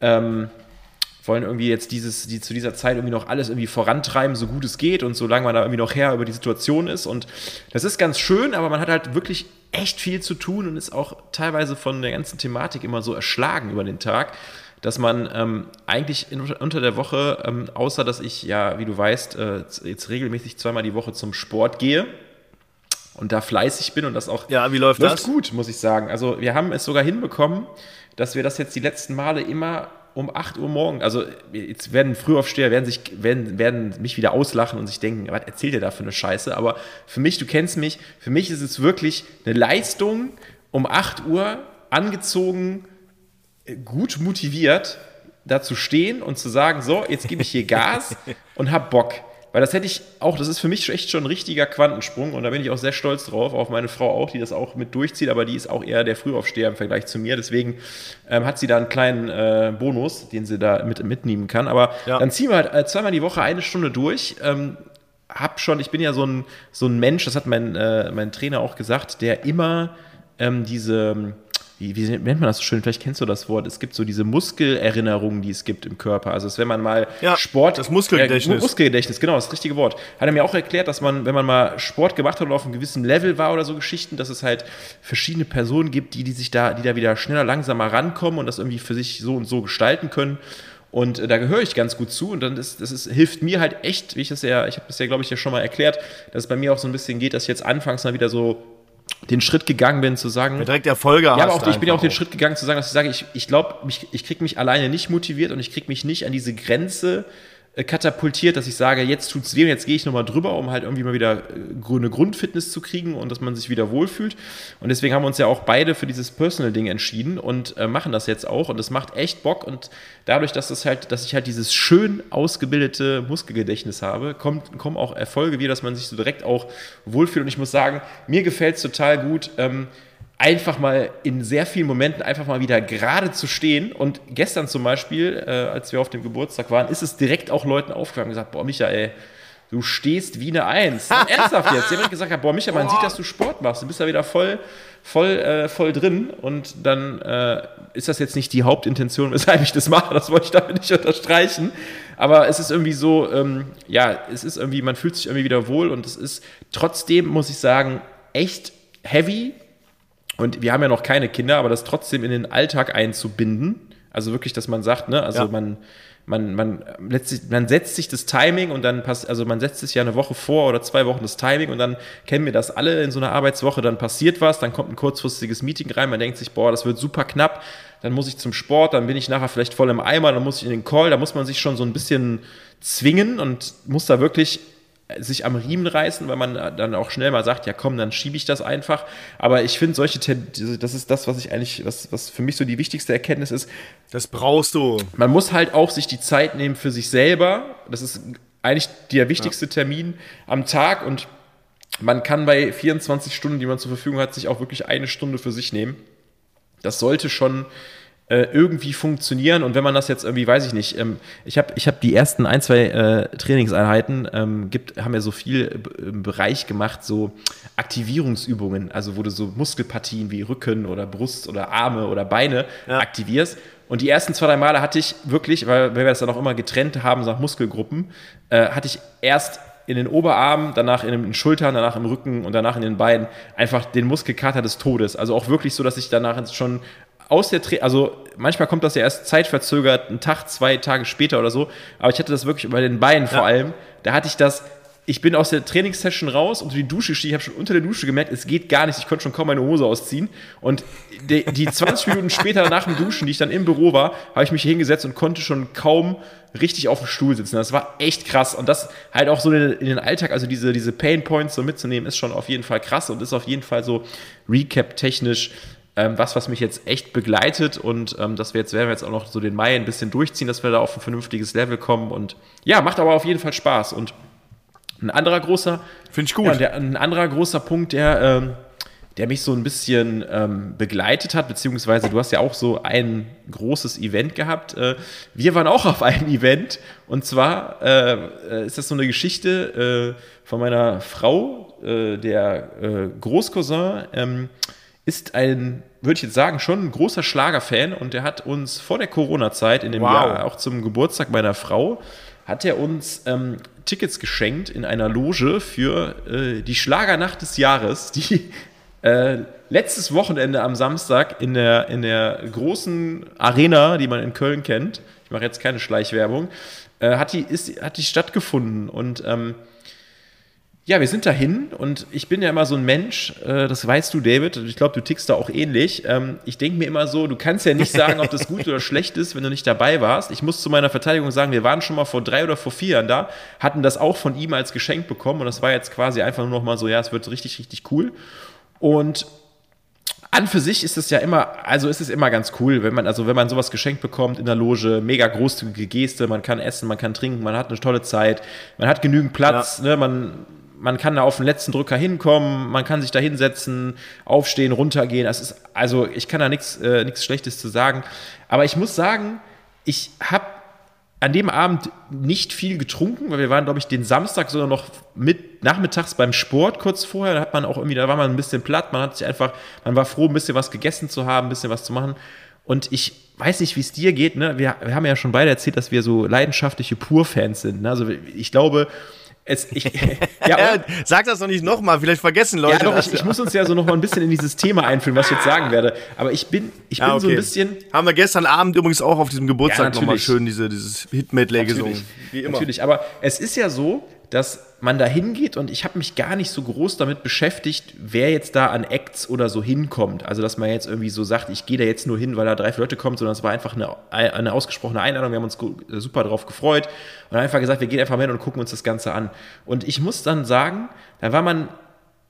ähm, wollen irgendwie jetzt dieses, die zu dieser Zeit irgendwie noch alles irgendwie vorantreiben, so gut es geht und solange man da irgendwie noch her über die Situation ist. Und das ist ganz schön, aber man hat halt wirklich echt viel zu tun und ist auch teilweise von der ganzen Thematik immer so erschlagen über den Tag dass man ähm, eigentlich in, unter der Woche, ähm, außer dass ich ja, wie du weißt, äh, jetzt regelmäßig zweimal die Woche zum Sport gehe, und da fleißig bin und das auch ja, wie läuft, läuft das? gut, muss ich sagen. Also wir haben es sogar hinbekommen, dass wir das jetzt die letzten Male immer um 8 Uhr morgens, also jetzt werden Frühaufsteher, werden, sich, werden, werden mich wieder auslachen und sich denken, was erzählt ihr da für eine Scheiße? Aber für mich, du kennst mich, für mich ist es wirklich eine Leistung, um 8 Uhr angezogen, gut motiviert, da zu stehen und zu sagen, so, jetzt gebe ich hier Gas und hab Bock. Weil das hätte ich auch, das ist für mich echt schon ein richtiger Quantensprung und da bin ich auch sehr stolz drauf, auf meine Frau auch, die das auch mit durchzieht, aber die ist auch eher der Frühaufsteher im Vergleich zu mir. Deswegen ähm, hat sie da einen kleinen äh, Bonus, den sie da mit, mitnehmen kann. Aber ja. dann ziehen wir halt äh, zweimal die Woche eine Stunde durch. Ähm, hab schon, ich bin ja so ein, so ein Mensch, das hat mein, äh, mein Trainer auch gesagt, der immer ähm, diese wie, wie, nennt man das so schön? Vielleicht kennst du das Wort. Es gibt so diese Muskelerinnerungen, die es gibt im Körper. Also, wenn man mal ja, Sport. Das Muskelgedächtnis. Äh, Muskelgedächtnis, genau, das, richtige Wort. Hat er mir auch erklärt, dass man, wenn man mal Sport gemacht hat und auf einem gewissen Level war oder so Geschichten, dass es halt verschiedene Personen gibt, die, die sich da, die da wieder schneller, langsamer rankommen und das irgendwie für sich so und so gestalten können. Und äh, da gehöre ich ganz gut zu. Und dann ist, das ist, hilft mir halt echt, wie ich das ja, ich habe das ja, glaube ich, ja schon mal erklärt, dass es bei mir auch so ein bisschen geht, dass ich jetzt anfangs mal wieder so den Schritt gegangen bin zu sagen. Ja, direkt Erfolge Ja, aber auch ich bin ja auch den Schritt gegangen zu sagen, dass ich sage, ich, ich glaube, ich, ich kriege mich alleine nicht motiviert und ich kriege mich nicht an diese Grenze katapultiert, dass ich sage, jetzt tut's weh und jetzt gehe ich nochmal drüber, um halt irgendwie mal wieder äh, eine Grundfitness zu kriegen und dass man sich wieder wohlfühlt. Und deswegen haben wir uns ja auch beide für dieses Personal-Ding entschieden und äh, machen das jetzt auch. Und es macht echt Bock. Und dadurch, dass das halt, dass ich halt dieses schön ausgebildete Muskelgedächtnis habe, kommt, kommen auch Erfolge wie, dass man sich so direkt auch wohlfühlt. Und ich muss sagen, mir gefällt es total gut. Ähm, einfach mal in sehr vielen Momenten einfach mal wieder gerade zu stehen. Und gestern zum Beispiel, äh, als wir auf dem Geburtstag waren, ist es direkt auch Leuten aufgefallen und gesagt, boah, Michael, du stehst wie eine Eins. Ernsthaft jetzt. Die haben gesagt, boah, Michael, man sieht, dass du Sport machst. Du bist da wieder voll, voll, äh, voll drin. Und dann äh, ist das jetzt nicht die Hauptintention, weshalb ich das mache. Das wollte ich damit nicht unterstreichen. Aber es ist irgendwie so, ähm, ja, es ist irgendwie, man fühlt sich irgendwie wieder wohl und es ist trotzdem, muss ich sagen, echt heavy, und wir haben ja noch keine Kinder, aber das trotzdem in den Alltag einzubinden. Also wirklich, dass man sagt, ne, also ja. man, man, man, letztlich, man setzt sich das Timing und dann passt, also man setzt sich ja eine Woche vor oder zwei Wochen das Timing und dann kennen wir das alle in so einer Arbeitswoche, dann passiert was, dann kommt ein kurzfristiges Meeting rein, man denkt sich, boah, das wird super knapp, dann muss ich zum Sport, dann bin ich nachher vielleicht voll im Eimer, dann muss ich in den Call, da muss man sich schon so ein bisschen zwingen und muss da wirklich sich am Riemen reißen, weil man dann auch schnell mal sagt, ja komm, dann schiebe ich das einfach. Aber ich finde solche, das ist das, was ich eigentlich, was, was für mich so die wichtigste Erkenntnis ist. Das brauchst du. Man muss halt auch sich die Zeit nehmen für sich selber. Das ist eigentlich der wichtigste. Termin am Tag und man kann bei 24 Stunden, die man zur Verfügung hat, sich auch wirklich eine Stunde für sich nehmen. Das sollte schon irgendwie funktionieren. Und wenn man das jetzt irgendwie, weiß ich nicht, ähm, ich habe ich hab die ersten ein, zwei äh, Trainingseinheiten, ähm, gibt, haben ja so viel im Bereich gemacht, so Aktivierungsübungen, also wo du so Muskelpartien wie Rücken oder Brust oder Arme oder Beine ja. aktivierst. Und die ersten zwei, drei Male hatte ich wirklich, weil, weil wir das dann auch immer getrennt haben nach Muskelgruppen, äh, hatte ich erst in den Oberarmen, danach in den Schultern, danach im Rücken und danach in den Beinen einfach den Muskelkater des Todes. Also auch wirklich so, dass ich danach schon aus der, Tra also manchmal kommt das ja erst zeitverzögert, einen Tag, zwei Tage später oder so, aber ich hatte das wirklich bei den Beinen vor ja. allem, da hatte ich das, ich bin aus der Trainingssession raus und die Dusche stehe, ich habe schon unter der Dusche gemerkt, es geht gar nicht, ich konnte schon kaum meine Hose ausziehen und die, die 20 Minuten später nach dem Duschen, die ich dann im Büro war, habe ich mich hingesetzt und konnte schon kaum richtig auf dem Stuhl sitzen. Das war echt krass und das halt auch so in, in den Alltag, also diese, diese Pain Points so mitzunehmen, ist schon auf jeden Fall krass und ist auf jeden Fall so Recap-technisch ähm, was, was mich jetzt echt begleitet und ähm, dass wir jetzt werden wir jetzt auch noch so den Mai ein bisschen durchziehen, dass wir da auf ein vernünftiges Level kommen und ja, macht aber auf jeden Fall Spaß und ein anderer großer, finde ich gut, ja, der, ein anderer großer Punkt, der ähm, der mich so ein bisschen ähm, begleitet hat, beziehungsweise du hast ja auch so ein großes Event gehabt. Äh, wir waren auch auf einem Event und zwar äh, ist das so eine Geschichte äh, von meiner Frau, äh, der äh, Großcousin ähm, ist ein, würde ich jetzt sagen, schon ein großer Schlagerfan und der hat uns vor der Corona-Zeit in dem wow. Jahr, auch zum Geburtstag meiner Frau, hat er uns ähm, Tickets geschenkt in einer Loge für äh, die Schlagernacht des Jahres, die Äh, letztes Wochenende am Samstag in der, in der großen Arena, die man in Köln kennt, ich mache jetzt keine Schleichwerbung, äh, hat, die, ist, hat die stattgefunden. Und ähm, ja, wir sind dahin und ich bin ja immer so ein Mensch, äh, das weißt du, David, und ich glaube, du tickst da auch ähnlich. Ähm, ich denke mir immer so, du kannst ja nicht sagen, ob das gut oder schlecht ist, wenn du nicht dabei warst. Ich muss zu meiner Verteidigung sagen, wir waren schon mal vor drei oder vor vier Jahren da, hatten das auch von ihm als Geschenk bekommen und das war jetzt quasi einfach nur noch mal so, ja, es wird richtig, richtig cool. Und an für sich ist es ja immer, also ist es immer ganz cool, wenn man, also wenn man sowas geschenkt bekommt in der Loge, mega großzügige Geste, man kann essen, man kann trinken, man hat eine tolle Zeit, man hat genügend Platz, ja. ne, man man kann da auf den letzten Drücker hinkommen, man kann sich da hinsetzen, aufstehen, runtergehen. Das ist, also ich kann da nichts äh, Schlechtes zu sagen. Aber ich muss sagen, ich habe an dem Abend nicht viel getrunken, weil wir waren, glaube ich, den Samstag sogar noch mit nachmittags beim Sport kurz vorher. Da hat man auch irgendwie, da war man ein bisschen platt, man hat sich einfach, man war froh, ein bisschen was gegessen zu haben, ein bisschen was zu machen. Und ich weiß nicht, wie es dir geht, ne? Wir, wir haben ja schon beide erzählt, dass wir so leidenschaftliche Pur-Fans sind. Ne? Also ich glaube, es, ich, ja, Sag das doch nicht nochmal, vielleicht vergessen Leute. Ja, doch, ich, ich, muss uns ja so noch mal ein bisschen in dieses Thema einführen, was ich jetzt sagen werde. Aber ich bin, ich bin ah, okay. so ein bisschen. Haben wir gestern Abend übrigens auch auf diesem Geburtstag ja, nochmal schön diese, dieses Hit-Medley gesungen. Wie immer. Natürlich, aber es ist ja so, dass man da hingeht und ich habe mich gar nicht so groß damit beschäftigt, wer jetzt da an Acts oder so hinkommt. Also, dass man jetzt irgendwie so sagt, ich gehe da jetzt nur hin, weil da drei, vier Leute kommen, sondern es war einfach eine, eine ausgesprochene Einladung. Wir haben uns super drauf gefreut und einfach gesagt, wir gehen einfach mal hin und gucken uns das Ganze an. Und ich muss dann sagen, da war man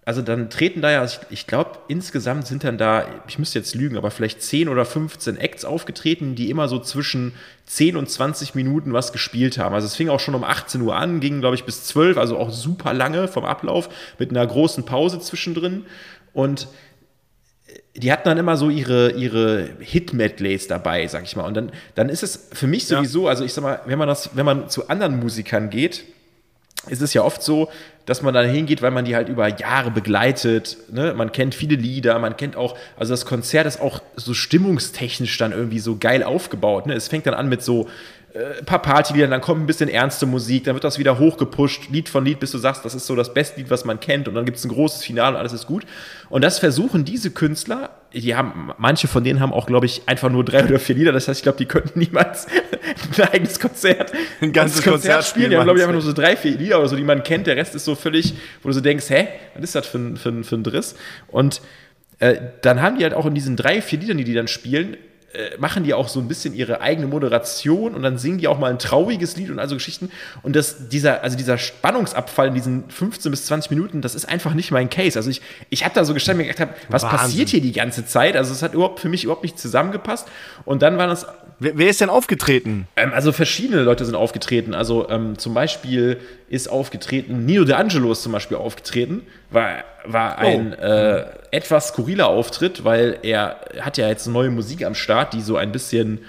also dann treten da ja, ich, ich glaube, insgesamt sind dann da, ich müsste jetzt lügen, aber vielleicht 10 oder 15 Acts aufgetreten, die immer so zwischen 10 und 20 Minuten was gespielt haben. Also es fing auch schon um 18 Uhr an, ging, glaube ich, bis 12, also auch super lange vom Ablauf, mit einer großen Pause zwischendrin. Und die hatten dann immer so ihre, ihre Hit-Medleys dabei, sag ich mal. Und dann, dann ist es für mich sowieso, ja. also ich sag mal, wenn man das, wenn man zu anderen Musikern geht, ist es ja oft so, dass man da hingeht, weil man die halt über Jahre begleitet. Ne? Man kennt viele Lieder, man kennt auch, also das Konzert ist auch so stimmungstechnisch dann irgendwie so geil aufgebaut. Ne? Es fängt dann an mit so ein paar Partylieder, dann kommt ein bisschen ernste Musik, dann wird das wieder hochgepusht, Lied von Lied, bis du sagst, das ist so das beste Lied, was man kennt und dann gibt es ein großes Finale und alles ist gut. Und das versuchen diese Künstler, die haben, manche von denen haben auch, glaube ich, einfach nur drei oder vier Lieder, das heißt, ich glaube, die könnten niemals ein eigenes Konzert, ein ganzes Konzert, Konzert spielen. Die haben, glaube ich, einfach nur so drei, vier Lieder oder so, die man kennt, der Rest ist so völlig, wo du so denkst, hä, was ist das für ein, für ein, für ein Driss? Und äh, dann haben die halt auch in diesen drei, vier Liedern, die die dann spielen, äh, machen die auch so ein bisschen ihre eigene Moderation und dann singen die auch mal ein trauriges Lied und also Geschichten. Und das, dieser, also dieser Spannungsabfall in diesen 15 bis 20 Minuten, das ist einfach nicht mein Case. Also ich, ich habe da so gestanden und gedacht, hab, was Wahnsinn. passiert hier die ganze Zeit? Also es hat überhaupt für mich überhaupt nicht zusammengepasst. Und dann war das. Wer, wer ist denn aufgetreten? Ähm, also verschiedene Leute sind aufgetreten. Also ähm, zum Beispiel ist aufgetreten, Nino De Angelo ist zum Beispiel aufgetreten, war, war oh. ein oh. äh, etwas skurriler Auftritt, weil er hat ja jetzt neue Musik am Start, die so ein bisschen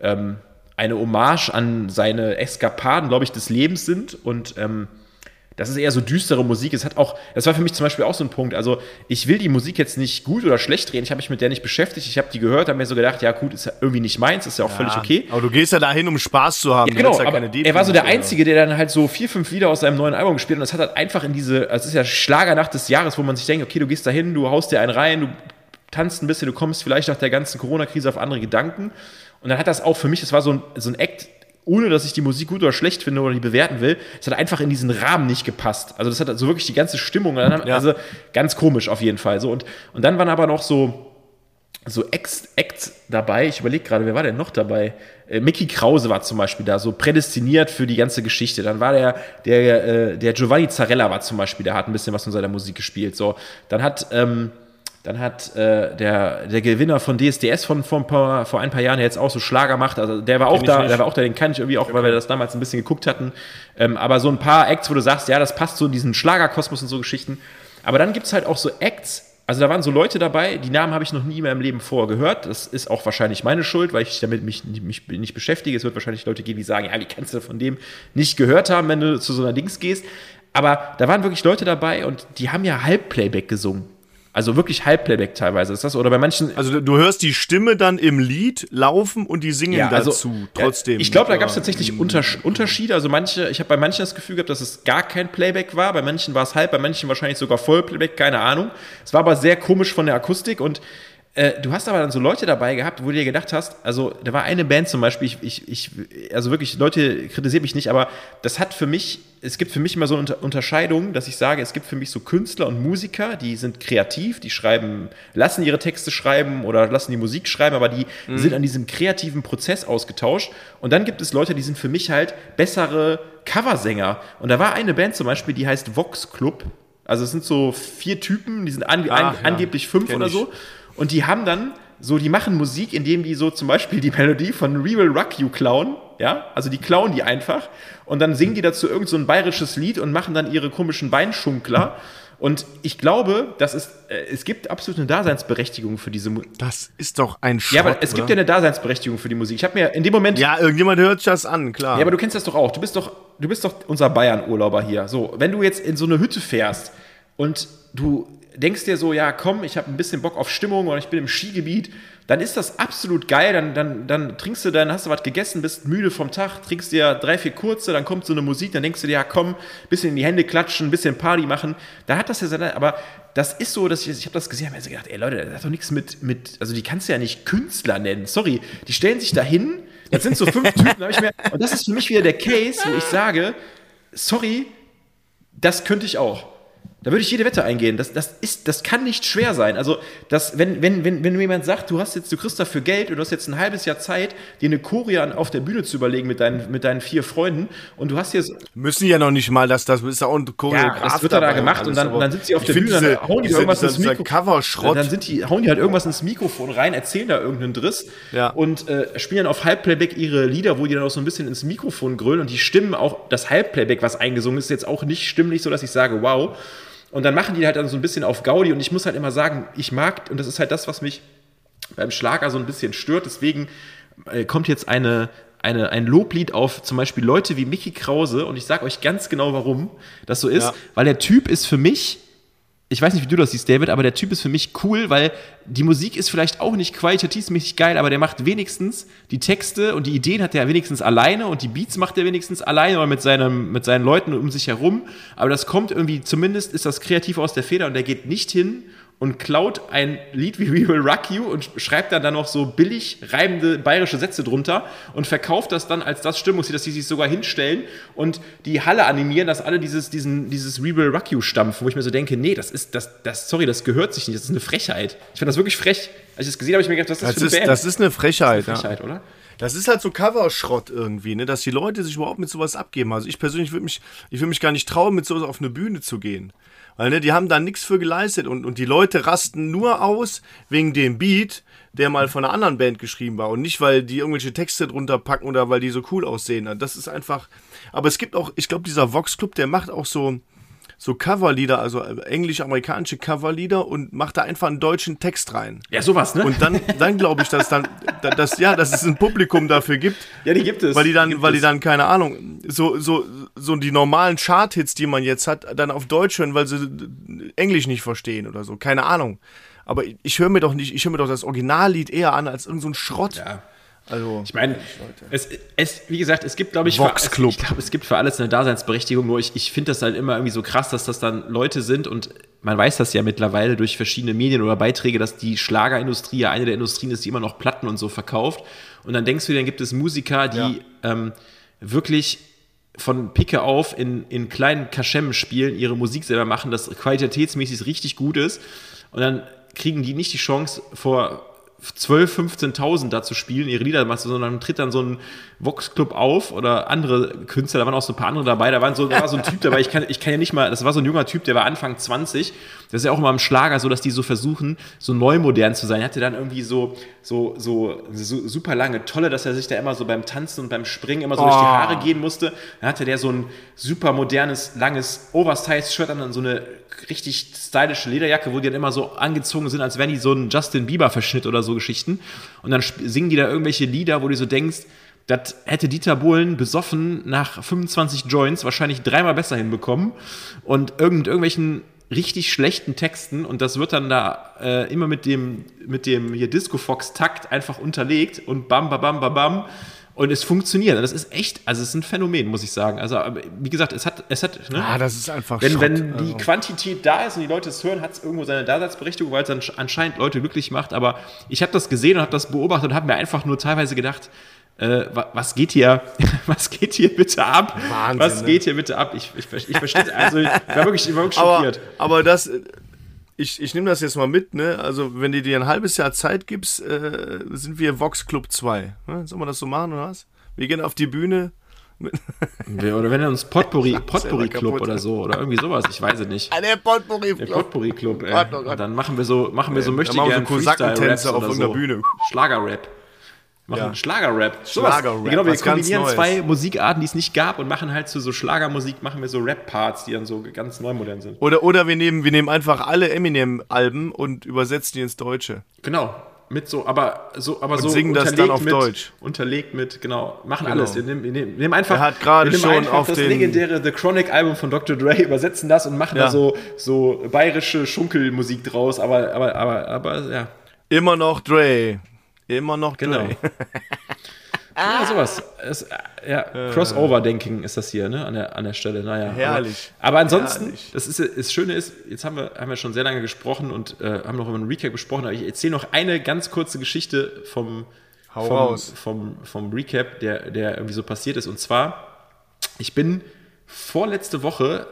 ähm, eine Hommage an seine Eskapaden, glaube ich, des Lebens sind und ähm, das ist eher so düstere Musik. Es hat auch, das war für mich zum Beispiel auch so ein Punkt. Also, ich will die Musik jetzt nicht gut oder schlecht drehen. Ich habe mich mit der nicht beschäftigt. Ich habe die gehört, habe mir so gedacht, ja, gut, ist ja irgendwie nicht meins, ist ja auch ja, völlig okay. Aber du gehst ja dahin, um Spaß zu haben. Ja, genau, ja er war so der Einzige, der dann halt so vier, fünf Lieder aus seinem neuen Album gespielt hat. Und das hat halt einfach in diese, es ist ja Schlagernacht des Jahres, wo man sich denkt, okay, du gehst dahin, du haust dir einen rein, du tanzt ein bisschen, du kommst vielleicht nach der ganzen Corona-Krise auf andere Gedanken. Und dann hat das auch für mich, das war so ein, so ein Act, ohne dass ich die Musik gut oder schlecht finde oder die bewerten will, es hat einfach in diesen Rahmen nicht gepasst. Also das hat also wirklich die ganze Stimmung, ja. also ganz komisch auf jeden Fall. So und, und dann waren aber noch so so Acts, Acts dabei. Ich überlege gerade, wer war denn noch dabei? Äh, Mickey Krause war zum Beispiel da, so prädestiniert für die ganze Geschichte. Dann war der, der, äh, der Giovanni Zarella war zum Beispiel, der hat ein bisschen was von seiner Musik gespielt. So, dann hat ähm, dann hat äh, der, der Gewinner von DSDS von, von paar, vor ein paar Jahren, der jetzt auch so Schlager macht, also der war auch da, der war auch da, den kann ich irgendwie auch, okay. weil wir das damals ein bisschen geguckt hatten. Ähm, aber so ein paar Acts, wo du sagst, ja, das passt so in diesen Schlagerkosmos und so Geschichten. Aber dann gibt es halt auch so Acts, also da waren so Leute dabei, die Namen habe ich noch nie mehr im Leben vorher gehört. Das ist auch wahrscheinlich meine Schuld, weil ich damit mich, mich nicht beschäftige. Es wird wahrscheinlich Leute geben, die sagen, ja, wie kannst du von dem nicht gehört haben, wenn du zu so einer Dings gehst. Aber da waren wirklich Leute dabei und die haben ja Halbplayback gesungen. Also wirklich Halbplayback teilweise ist das. Oder bei manchen. Also du hörst die Stimme dann im Lied laufen und die singen ja, also, dazu trotzdem. Ja, ich glaube, da gab es tatsächlich Unterschiede. Also manche, ich habe bei manchen das Gefühl gehabt, dass es gar kein Playback war. Bei manchen war es halb, bei manchen wahrscheinlich sogar Vollplayback, keine Ahnung. Es war aber sehr komisch von der Akustik und äh, du hast aber dann so Leute dabei gehabt, wo du dir gedacht hast, also da war eine Band zum Beispiel, ich, ich, ich also wirklich, Leute kritisieren mich nicht, aber das hat für mich, es gibt für mich immer so eine Unterscheidung, dass ich sage, es gibt für mich so Künstler und Musiker, die sind kreativ, die schreiben, lassen ihre Texte schreiben oder lassen die Musik schreiben, aber die mhm. sind an diesem kreativen Prozess ausgetauscht. Und dann gibt es Leute, die sind für mich halt bessere Coversänger. Und da war eine Band zum Beispiel, die heißt Vox Club. Also es sind so vier Typen, die sind an, Ach, an, ja. angeblich fünf oder so. Und die haben dann so, die machen Musik, indem die so zum Beispiel die Melodie von We Will Rock You klauen, ja, also die klauen die einfach und dann singen die dazu irgend so ein bayerisches Lied und machen dann ihre komischen Beinschunkler. Und ich glaube, dass es, äh, es gibt absolut eine Daseinsberechtigung für diese Musik. Das ist doch ein Schrott, Ja, aber es oder? gibt ja eine Daseinsberechtigung für die Musik. Ich habe mir in dem Moment. Ja, irgendjemand hört sich das an, klar. Ja, aber du kennst das doch auch. Du bist doch, du bist doch unser Bayern-Urlauber hier. So, wenn du jetzt in so eine Hütte fährst und du denkst dir so, ja, komm, ich habe ein bisschen Bock auf Stimmung oder ich bin im Skigebiet, dann ist das absolut geil. Dann, dann, dann trinkst du, dann hast du was gegessen, bist müde vom Tag, trinkst dir drei, vier kurze, dann kommt so eine Musik, dann denkst du dir, ja, komm, bisschen in die Hände klatschen, ein bisschen Party machen. Da hat das ja seine, aber das ist so, dass ich, ich habe das gesehen, habe mir gedacht, ey Leute, das hat doch nichts mit, mit, also die kannst du ja nicht Künstler nennen. Sorry, die stellen sich da hin, das sind so fünf Typen, habe ich mir, und das ist für mich wieder der Case, wo ich sage, sorry, das könnte ich auch. Da würde ich jede Wette eingehen. Das, das, ist, das kann nicht schwer sein. Also, das, wenn, wenn, wenn, wenn jemand sagt, du hast jetzt, du kriegst dafür Geld und du hast jetzt ein halbes Jahr Zeit, dir eine Choreo auf der Bühne zu überlegen mit deinen, mit deinen vier Freunden und du hast jetzt. Müssen ja noch nicht mal, dass das ist ja auch ein Choreograf. Ja, das wird da, gemacht und dann, dann sind sie auf der Bühne, diese, dann hauen die diese, irgendwas ins Mikrofon. Dann, sind die, hauen die halt irgendwas ins Mikrofon rein, erzählen da irgendeinen Driss ja. und äh, spielen dann auf Halbplayback ihre Lieder, wo die dann auch so ein bisschen ins Mikrofon grölen und die Stimmen auch, das Halbplayback, was eingesungen ist, jetzt auch nicht stimmlich, so dass ich sage, wow. Und dann machen die halt dann so ein bisschen auf Gaudi. Und ich muss halt immer sagen, ich mag, und das ist halt das, was mich beim Schlager so ein bisschen stört, deswegen äh, kommt jetzt eine, eine, ein Loblied auf zum Beispiel Leute wie Mickey Krause. Und ich sage euch ganz genau, warum das so ist, ja. weil der Typ ist für mich ich weiß nicht, wie du das siehst, David, aber der Typ ist für mich cool, weil die Musik ist vielleicht auch nicht qualitativmäßig geil, aber der macht wenigstens die Texte und die Ideen hat er wenigstens alleine und die Beats macht er wenigstens alleine oder mit, seinem, mit seinen Leuten um sich herum. Aber das kommt irgendwie, zumindest ist das kreativ aus der Feder und der geht nicht hin und klaut ein Lied wie We Will Rock You und schreibt dann, dann noch so billig reibende bayerische Sätze drunter und verkauft das dann als das Stimmungslied, dass die sich sogar hinstellen und die Halle animieren, dass alle dieses, diesen, dieses We Will Rock You stampfen, wo ich mir so denke, nee, das ist, das, das, sorry, das gehört sich nicht, das ist eine Frechheit. Ich finde das wirklich frech. Als ich das gesehen habe, habe ich mir gedacht, was ist das, das für eine ist, Band? Das ist eine Frechheit, das ist eine Frechheit, ja. oder? Das ist halt so Coverschrott irgendwie, ne? dass die Leute sich überhaupt mit sowas abgeben. Also ich persönlich würde mich, ich würde mich gar nicht trauen, mit sowas auf eine Bühne zu gehen. Weil ne, die haben da nichts für geleistet und, und die Leute rasten nur aus wegen dem Beat, der mal von einer anderen Band geschrieben war und nicht, weil die irgendwelche Texte drunter packen oder weil die so cool aussehen. Das ist einfach. Aber es gibt auch, ich glaube, dieser Vox Club, der macht auch so, so Coverlieder, also äh, englisch-amerikanische Coverlieder und macht da einfach einen deutschen Text rein. Ja, sowas, ne? Und dann, dann glaube ich, dass dann, dass, ja, dass es ein Publikum dafür gibt. Ja, die gibt es. Weil die dann, gibt weil die dann, keine Ahnung, so, so, so die normalen Chart-Hits, die man jetzt hat, dann auf Deutsch hören, weil sie Englisch nicht verstehen oder so. Keine Ahnung. Aber ich höre mir doch nicht, ich höre mir doch das Originallied eher an als irgendein so Schrott. Ja. Also, ich meine, es, es, wie gesagt, es gibt, glaube ich, Vox für, ich glaube, es gibt für alles eine Daseinsberechtigung. Nur ich, ich finde das halt immer irgendwie so krass, dass das dann Leute sind und man weiß das ja mittlerweile durch verschiedene Medien oder Beiträge, dass die Schlagerindustrie ja eine der Industrien ist, die immer noch Platten und so verkauft. Und dann denkst du, dann gibt es Musiker, die ja. ähm, wirklich von Picke auf in, in kleinen Kaschemmen spielen, ihre Musik selber machen, das qualitätsmäßig richtig gut ist. Und dann kriegen die nicht die Chance, vor 12, 15.000 da zu spielen, ihre Lieder machst, sondern tritt dann so ein Vox-Club auf oder andere Künstler, da waren auch so ein paar andere dabei, da, waren so, da war so ein Typ dabei, ich kann, ich kann ja nicht mal, das war so ein junger Typ, der war Anfang 20, das ist ja auch immer im Schlager so, dass die so versuchen, so neu modern zu sein. Er hatte dann irgendwie so, so, so, so super lange Tolle, dass er sich da immer so beim Tanzen und beim Springen immer so oh. durch die oh. Haare gehen musste. Dann hatte der so ein super modernes, langes Oversize-Shirt an, dann so eine richtig stylische Lederjacke, wo die dann immer so angezogen sind, als wären die so ein Justin Bieber-Verschnitt oder so Geschichten. Und dann singen die da irgendwelche Lieder, wo du so denkst, das hätte Dieter Bohlen besoffen nach 25 Joints wahrscheinlich dreimal besser hinbekommen. Und irgend, irgendwelchen richtig schlechten Texten und das wird dann da äh, immer mit dem, mit dem hier Disco Fox Takt einfach unterlegt und bam, bam, bam, bam, bam. Und es funktioniert. Das ist echt, also es ist ein Phänomen, muss ich sagen. Also, wie gesagt, es hat, es hat, ne? Ah, das ist einfach Wenn, Schrott, wenn die also. Quantität da ist und die Leute es hören, hat es irgendwo seine Daseinsberechtigung, weil es dann anscheinend Leute glücklich macht. Aber ich habe das gesehen und habe das beobachtet und habe mir einfach nur teilweise gedacht, äh, was geht hier, was geht hier bitte ab? Wahnsinn, was ne? geht hier bitte ab? Ich, ich, ich verstehe, also ich war wirklich, ich war wirklich schockiert. Aber, aber das, ich, ich nehme das jetzt mal mit, ne? Also, wenn du dir ein halbes Jahr Zeit gibst, äh, sind wir Vox Club 2. Ne? Sollen wir das so machen oder was? Wir gehen auf die Bühne. oder wenn er uns Potpourri, Potpourri Club oder so oder irgendwie sowas, ich weiß es nicht. Ah, der Potpourri Club. Der Potpourri Club, ey. Und dann machen wir so, machen wir so möchte gerne so Freestyle-Raps auf irgendeiner so. Bühne. Schlager-Rap machen ja. Schlager-Rap. Schlager-Rap. Genau, wir kombinieren zwei Musikarten, die es nicht gab und machen halt zu so Schlagermusik, machen wir so Rap-Parts, die dann so ganz neu modern sind. Oder, oder wir, nehmen, wir nehmen einfach alle Eminem-Alben und übersetzen die ins Deutsche. Genau. Mit so, aber so, aber und so singen das dann auf mit, Deutsch. Unterlegt mit, genau, machen genau. alles. Wir nehmen, wir nehmen, wir nehmen einfach, er hat gerade schon auf das legendäre The Chronic Album von Dr. Dre, übersetzen das und machen ja. da so, so bayerische Schunkelmusik draus, aber, aber, aber, aber, ja. Immer noch Dre. Immer noch genau. Ja, sowas. Es, ja, Crossover-Denking ist das hier, ne, an der, an der Stelle. Naja. Herrlich. Aber, aber ansonsten, Herrlich. das, ist, das Schöne ist, jetzt haben wir, haben wir schon sehr lange gesprochen und äh, haben noch über einen Recap gesprochen, aber ich erzähle noch eine ganz kurze Geschichte vom, Hau vom, raus. Vom, vom Recap, der, der irgendwie so passiert ist. Und zwar, ich bin vorletzte Woche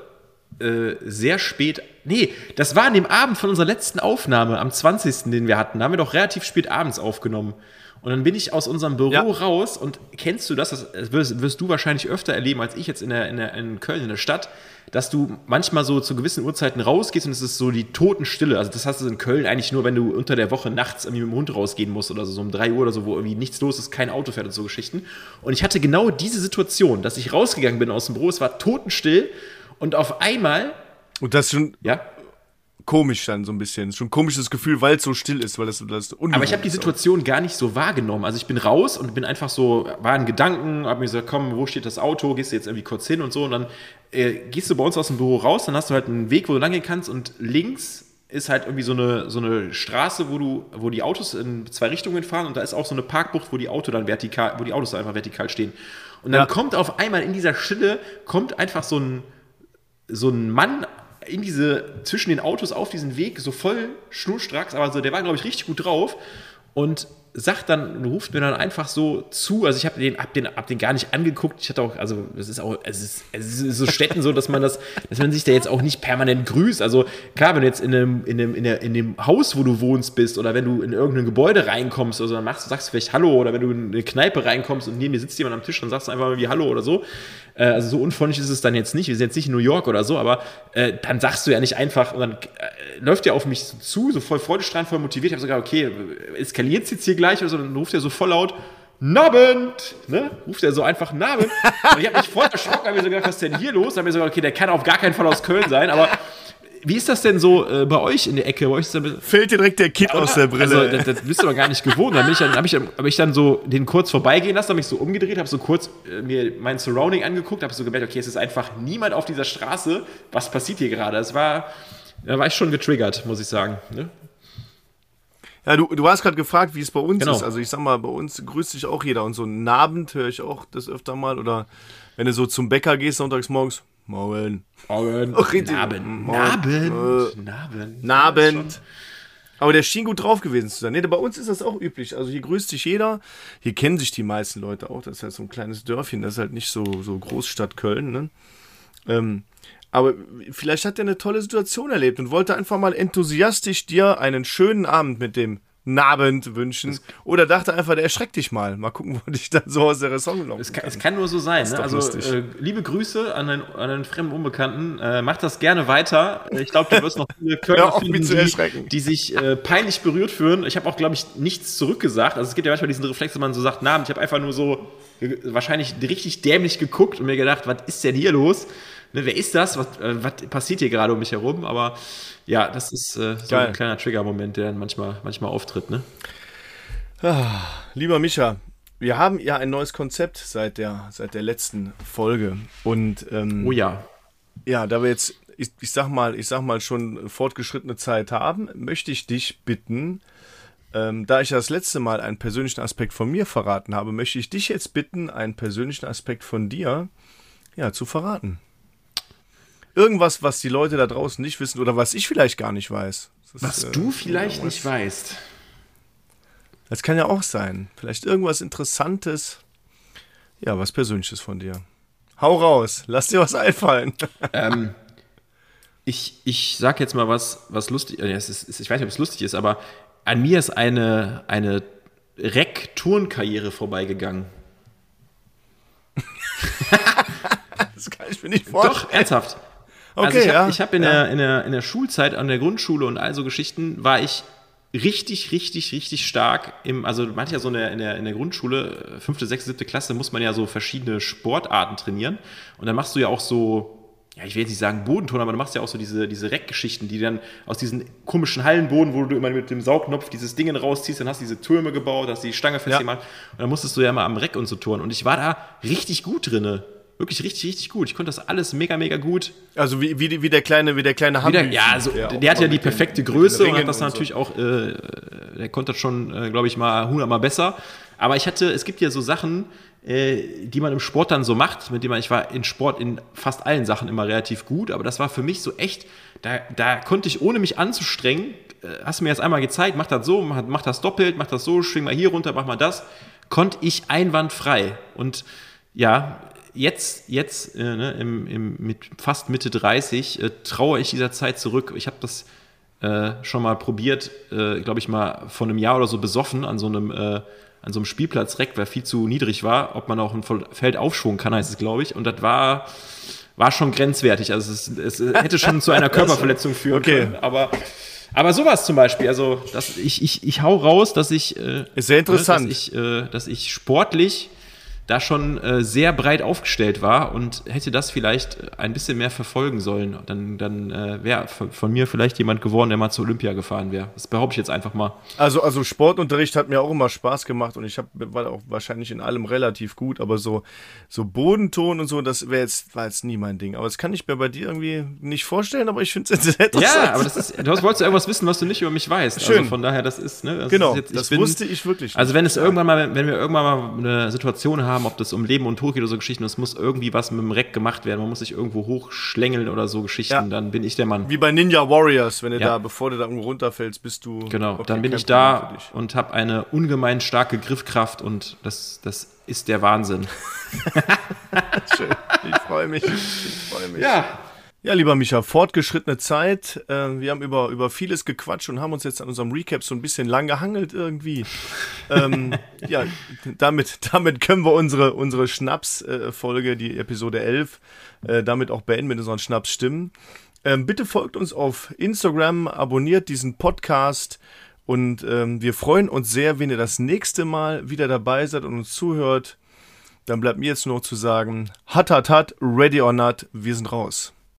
äh, sehr spät. Nee, das war an dem Abend von unserer letzten Aufnahme, am 20., den wir hatten. Da haben wir doch relativ spät abends aufgenommen. Und dann bin ich aus unserem Büro ja. raus und kennst du das, das wirst, wirst, du wahrscheinlich öfter erleben als ich jetzt in, der, in, der, in Köln, in der Stadt, dass du manchmal so zu gewissen Uhrzeiten rausgehst und es ist so die Totenstille. Also das hast du in Köln eigentlich nur, wenn du unter der Woche nachts irgendwie mit dem Hund rausgehen musst oder so, so um 3 Uhr oder so, wo irgendwie nichts los ist, kein Auto fährt und so Geschichten. Und ich hatte genau diese Situation, dass ich rausgegangen bin aus dem Büro, es war totenstill und auf einmal. Und das schon. Ja komisch dann so ein bisschen. Schon ein komisches Gefühl, weil es so still ist, weil das, das Aber ich habe die Situation auch. gar nicht so wahrgenommen. Also ich bin raus und bin einfach so, war in Gedanken, habe mir gesagt, komm, wo steht das Auto? Gehst du jetzt irgendwie kurz hin und so. Und dann äh, gehst du bei uns aus dem Büro raus, dann hast du halt einen Weg, wo du lang gehen kannst und links ist halt irgendwie so eine, so eine Straße, wo du, wo die Autos in zwei Richtungen fahren und da ist auch so eine Parkbucht, wo die Auto dann vertikal, wo die Autos einfach vertikal stehen. Und dann ja. kommt auf einmal in dieser Stille, kommt einfach so ein, so ein Mann in diese, zwischen den Autos auf diesen Weg, so voll schnurstracks, aber so, der war, glaube ich, richtig gut drauf. Und sagt dann, ruft mir dann einfach so zu, also ich habe den, hab den, hab den gar nicht angeguckt, ich hatte auch, also es ist auch, es ist, es ist so Städten so, dass man das, dass man sich da jetzt auch nicht permanent grüßt, also klar, wenn du jetzt in einem, in einem, in, der, in dem Haus, wo du wohnst bist oder wenn du in irgendein Gebäude reinkommst, also dann machst sagst du vielleicht Hallo oder wenn du in eine Kneipe reinkommst und neben dir sitzt jemand am Tisch, dann sagst du einfach mal wie Hallo oder so, äh, also so unfreundlich ist es dann jetzt nicht. Wir sind jetzt nicht in New York oder so, aber äh, dann sagst du ja nicht einfach und dann äh, läuft er auf mich zu, so voll freudestrahlend, voll motiviert. Ich habe sogar, okay, eskaliert es jetzt hier gleich oder so, dann ruft er so voll laut, Nabend! Ne? Ruft er so einfach Nabend. Und ich habe mich voll erschrocken, habe mir so gedacht, was ist denn hier los? Dann habe mir so gedacht, okay, der kann auf gar keinen Fall aus Köln sein, aber wie ist das denn so äh, bei euch in der Ecke? Bei euch Fällt dir direkt der Kit ja, aus der Brille. Also, das, das bist du doch gar nicht gewohnt. Dann habe ich, dann, hab ich, hab ich dann so den kurz vorbeigehen lassen, habe mich so umgedreht, habe so kurz äh, mir mein Surrounding angeguckt, habe so gemerkt, okay, es ist einfach niemand auf dieser Straße. Was passiert hier gerade? Es war, da war ich schon getriggert, muss ich sagen. Ne? Ja, du, du hast gerade gefragt, wie es bei uns genau. ist. Also ich sag mal, bei uns grüßt sich auch jeder. Und so einen Abend höre ich auch das öfter mal. Oder wenn du so zum Bäcker gehst sonntags morgens, Morgen. Morgen. Oh, Nabend. Nabend. Nabend. Nabend. Aber der schien gut drauf gewesen zu sein. Nee, bei uns ist das auch üblich. Also hier grüßt sich jeder. Hier kennen sich die meisten Leute auch. Das ist halt so ein kleines Dörfchen. Das ist halt nicht so, so Großstadt Köln. Ne? Ähm, aber vielleicht hat er eine tolle Situation erlebt und wollte einfach mal enthusiastisch dir einen schönen Abend mit dem Abend wünschen. Oder dachte einfach, der erschreckt dich mal. Mal gucken, wo dich dann so aus der Ressort locken es kann, kann. Es kann nur so sein. Ne? Also, äh, liebe Grüße an einen, an einen fremden Unbekannten. Äh, mach das gerne weiter. Ich glaube, du wirst noch viele Kölner finden, die, die, sich äh, peinlich berührt fühlen. Ich habe auch, glaube ich, nichts zurückgesagt. Also es gibt ja manchmal diesen Reflex, wenn man so sagt, Namen. Ich habe einfach nur so wahrscheinlich richtig dämlich geguckt und mir gedacht, was ist denn hier los? Ne, wer ist das? Was, äh, was passiert hier gerade um mich herum? Aber ja, das ist äh, so Geil. ein kleiner Trigger-Moment, der dann manchmal, manchmal auftritt. Ne? Ah, lieber Micha, wir haben ja ein neues Konzept seit der, seit der letzten Folge. Und, ähm, oh ja. Ja, da wir jetzt ich, ich sag mal, ich sag mal schon fortgeschrittene Zeit haben, möchte ich dich bitten, ähm, da ich das letzte Mal einen persönlichen Aspekt von mir verraten habe, möchte ich dich jetzt bitten, einen persönlichen Aspekt von dir ja, zu verraten. Irgendwas, was die Leute da draußen nicht wissen oder was ich vielleicht gar nicht weiß. Das was ist, du äh, vielleicht nicht weißt. Das kann ja auch sein. Vielleicht irgendwas Interessantes. Ja, was Persönliches von dir. Hau raus, lass dir was einfallen. Ähm, ich, ich sag jetzt mal was, was lustig äh, ist. Ich weiß nicht, ob es lustig ist, aber an mir ist eine, eine Rec-Turnkarriere vorbeigegangen. das kann ich mir nicht vorstellen. Doch, ernsthaft. Okay, also ich habe ja. hab in, ja. der, in, der, in der Schulzeit, an der Grundschule und all so Geschichten, war ich richtig, richtig, richtig stark im, also man hat ja so eine, in, der, in der Grundschule, fünfte, sechste, siebte Klasse, muss man ja so verschiedene Sportarten trainieren. Und dann machst du ja auch so, ja, ich will jetzt nicht sagen Bodenton, aber du machst ja auch so diese, diese Reckgeschichten, die dann aus diesen komischen Hallenboden, wo du immer mit dem Saugnopf dieses Ding rausziehst, dann hast du diese Türme gebaut, hast die Stange festgemacht ja. und dann musstest du ja mal am Reck und so turnen. Und ich war da richtig gut drinne. Wirklich richtig, richtig gut. Ich konnte das alles mega, mega gut. Also wie, wie, wie der kleine, wie der kleine Hamburg. Ja, also, der, der hat ja die perfekte den, Größe und hat das und natürlich so. auch, äh, der konnte das schon, äh, glaube ich, mal hundertmal besser. Aber ich hatte, es gibt ja so Sachen, äh, die man im Sport dann so macht, mit dem man, ich war in Sport in fast allen Sachen immer relativ gut, aber das war für mich so echt, da, da konnte ich, ohne mich anzustrengen, äh, hast du mir jetzt einmal gezeigt, mach das so, mach, mach das doppelt, mach das so, schwing mal hier runter, mach mal das, konnte ich einwandfrei. Und ja, jetzt, jetzt äh, ne, im, im, mit fast Mitte 30 äh, traue ich dieser Zeit zurück. Ich habe das äh, schon mal probiert, äh, glaube ich mal vor einem Jahr oder so besoffen an so einem, äh, an so einem Spielplatz Reck, weil viel zu niedrig war, ob man auch ein Feld aufschwungen kann, heißt es, glaube ich. Und das war, war schon grenzwertig. Also es, es hätte schon zu einer Körperverletzung führen okay. können. Aber aber sowas zum Beispiel, also dass ich, ich, ich hau raus, dass ich, äh, ist sehr interessant, dass ich, äh, dass ich sportlich da schon äh, sehr breit aufgestellt war und hätte das vielleicht ein bisschen mehr verfolgen sollen. Dann, dann äh, wäre von mir vielleicht jemand geworden, der mal zur Olympia gefahren wäre. Das behaupte ich jetzt einfach mal. Also, also Sportunterricht hat mir auch immer Spaß gemacht und ich hab, war auch wahrscheinlich in allem relativ gut, aber so, so Bodenton und so, das wäre jetzt, war jetzt nie mein Ding. Aber das kann ich mir bei dir irgendwie nicht vorstellen, aber ich finde es sehr interessant. Ja, aber das ist, du wolltest irgendwas wissen, was du nicht über mich weißt. Schön. Also von daher, das ist, ne, das genau, ist jetzt, das bin, wusste ich wirklich. Also wenn es irgendwann mal, wenn wir irgendwann mal eine Situation haben, haben, ob das um Leben und Tod geht oder so Geschichten, es muss irgendwie was mit dem Reck gemacht werden, man muss sich irgendwo hochschlängeln oder so Geschichten, ja. dann bin ich der Mann. Wie bei Ninja Warriors, wenn du ja. da, bevor du da irgendwo runterfällst, bist du. Genau, dann bin ich da und habe eine ungemein starke Griffkraft und das, das ist der Wahnsinn. Schön, ich freue mich. Ich freue mich. Ja, ja, lieber Micha, fortgeschrittene Zeit. Äh, wir haben über, über vieles gequatscht und haben uns jetzt an unserem Recap so ein bisschen lang gehangelt irgendwie. ähm, ja, damit, damit können wir unsere, unsere Schnaps-Folge, die Episode 11, äh, damit auch beenden mit unseren Schnaps-Stimmen. Ähm, bitte folgt uns auf Instagram, abonniert diesen Podcast und ähm, wir freuen uns sehr, wenn ihr das nächste Mal wieder dabei seid und uns zuhört. Dann bleibt mir jetzt nur zu sagen, hat, hat, hat, ready or not, wir sind raus.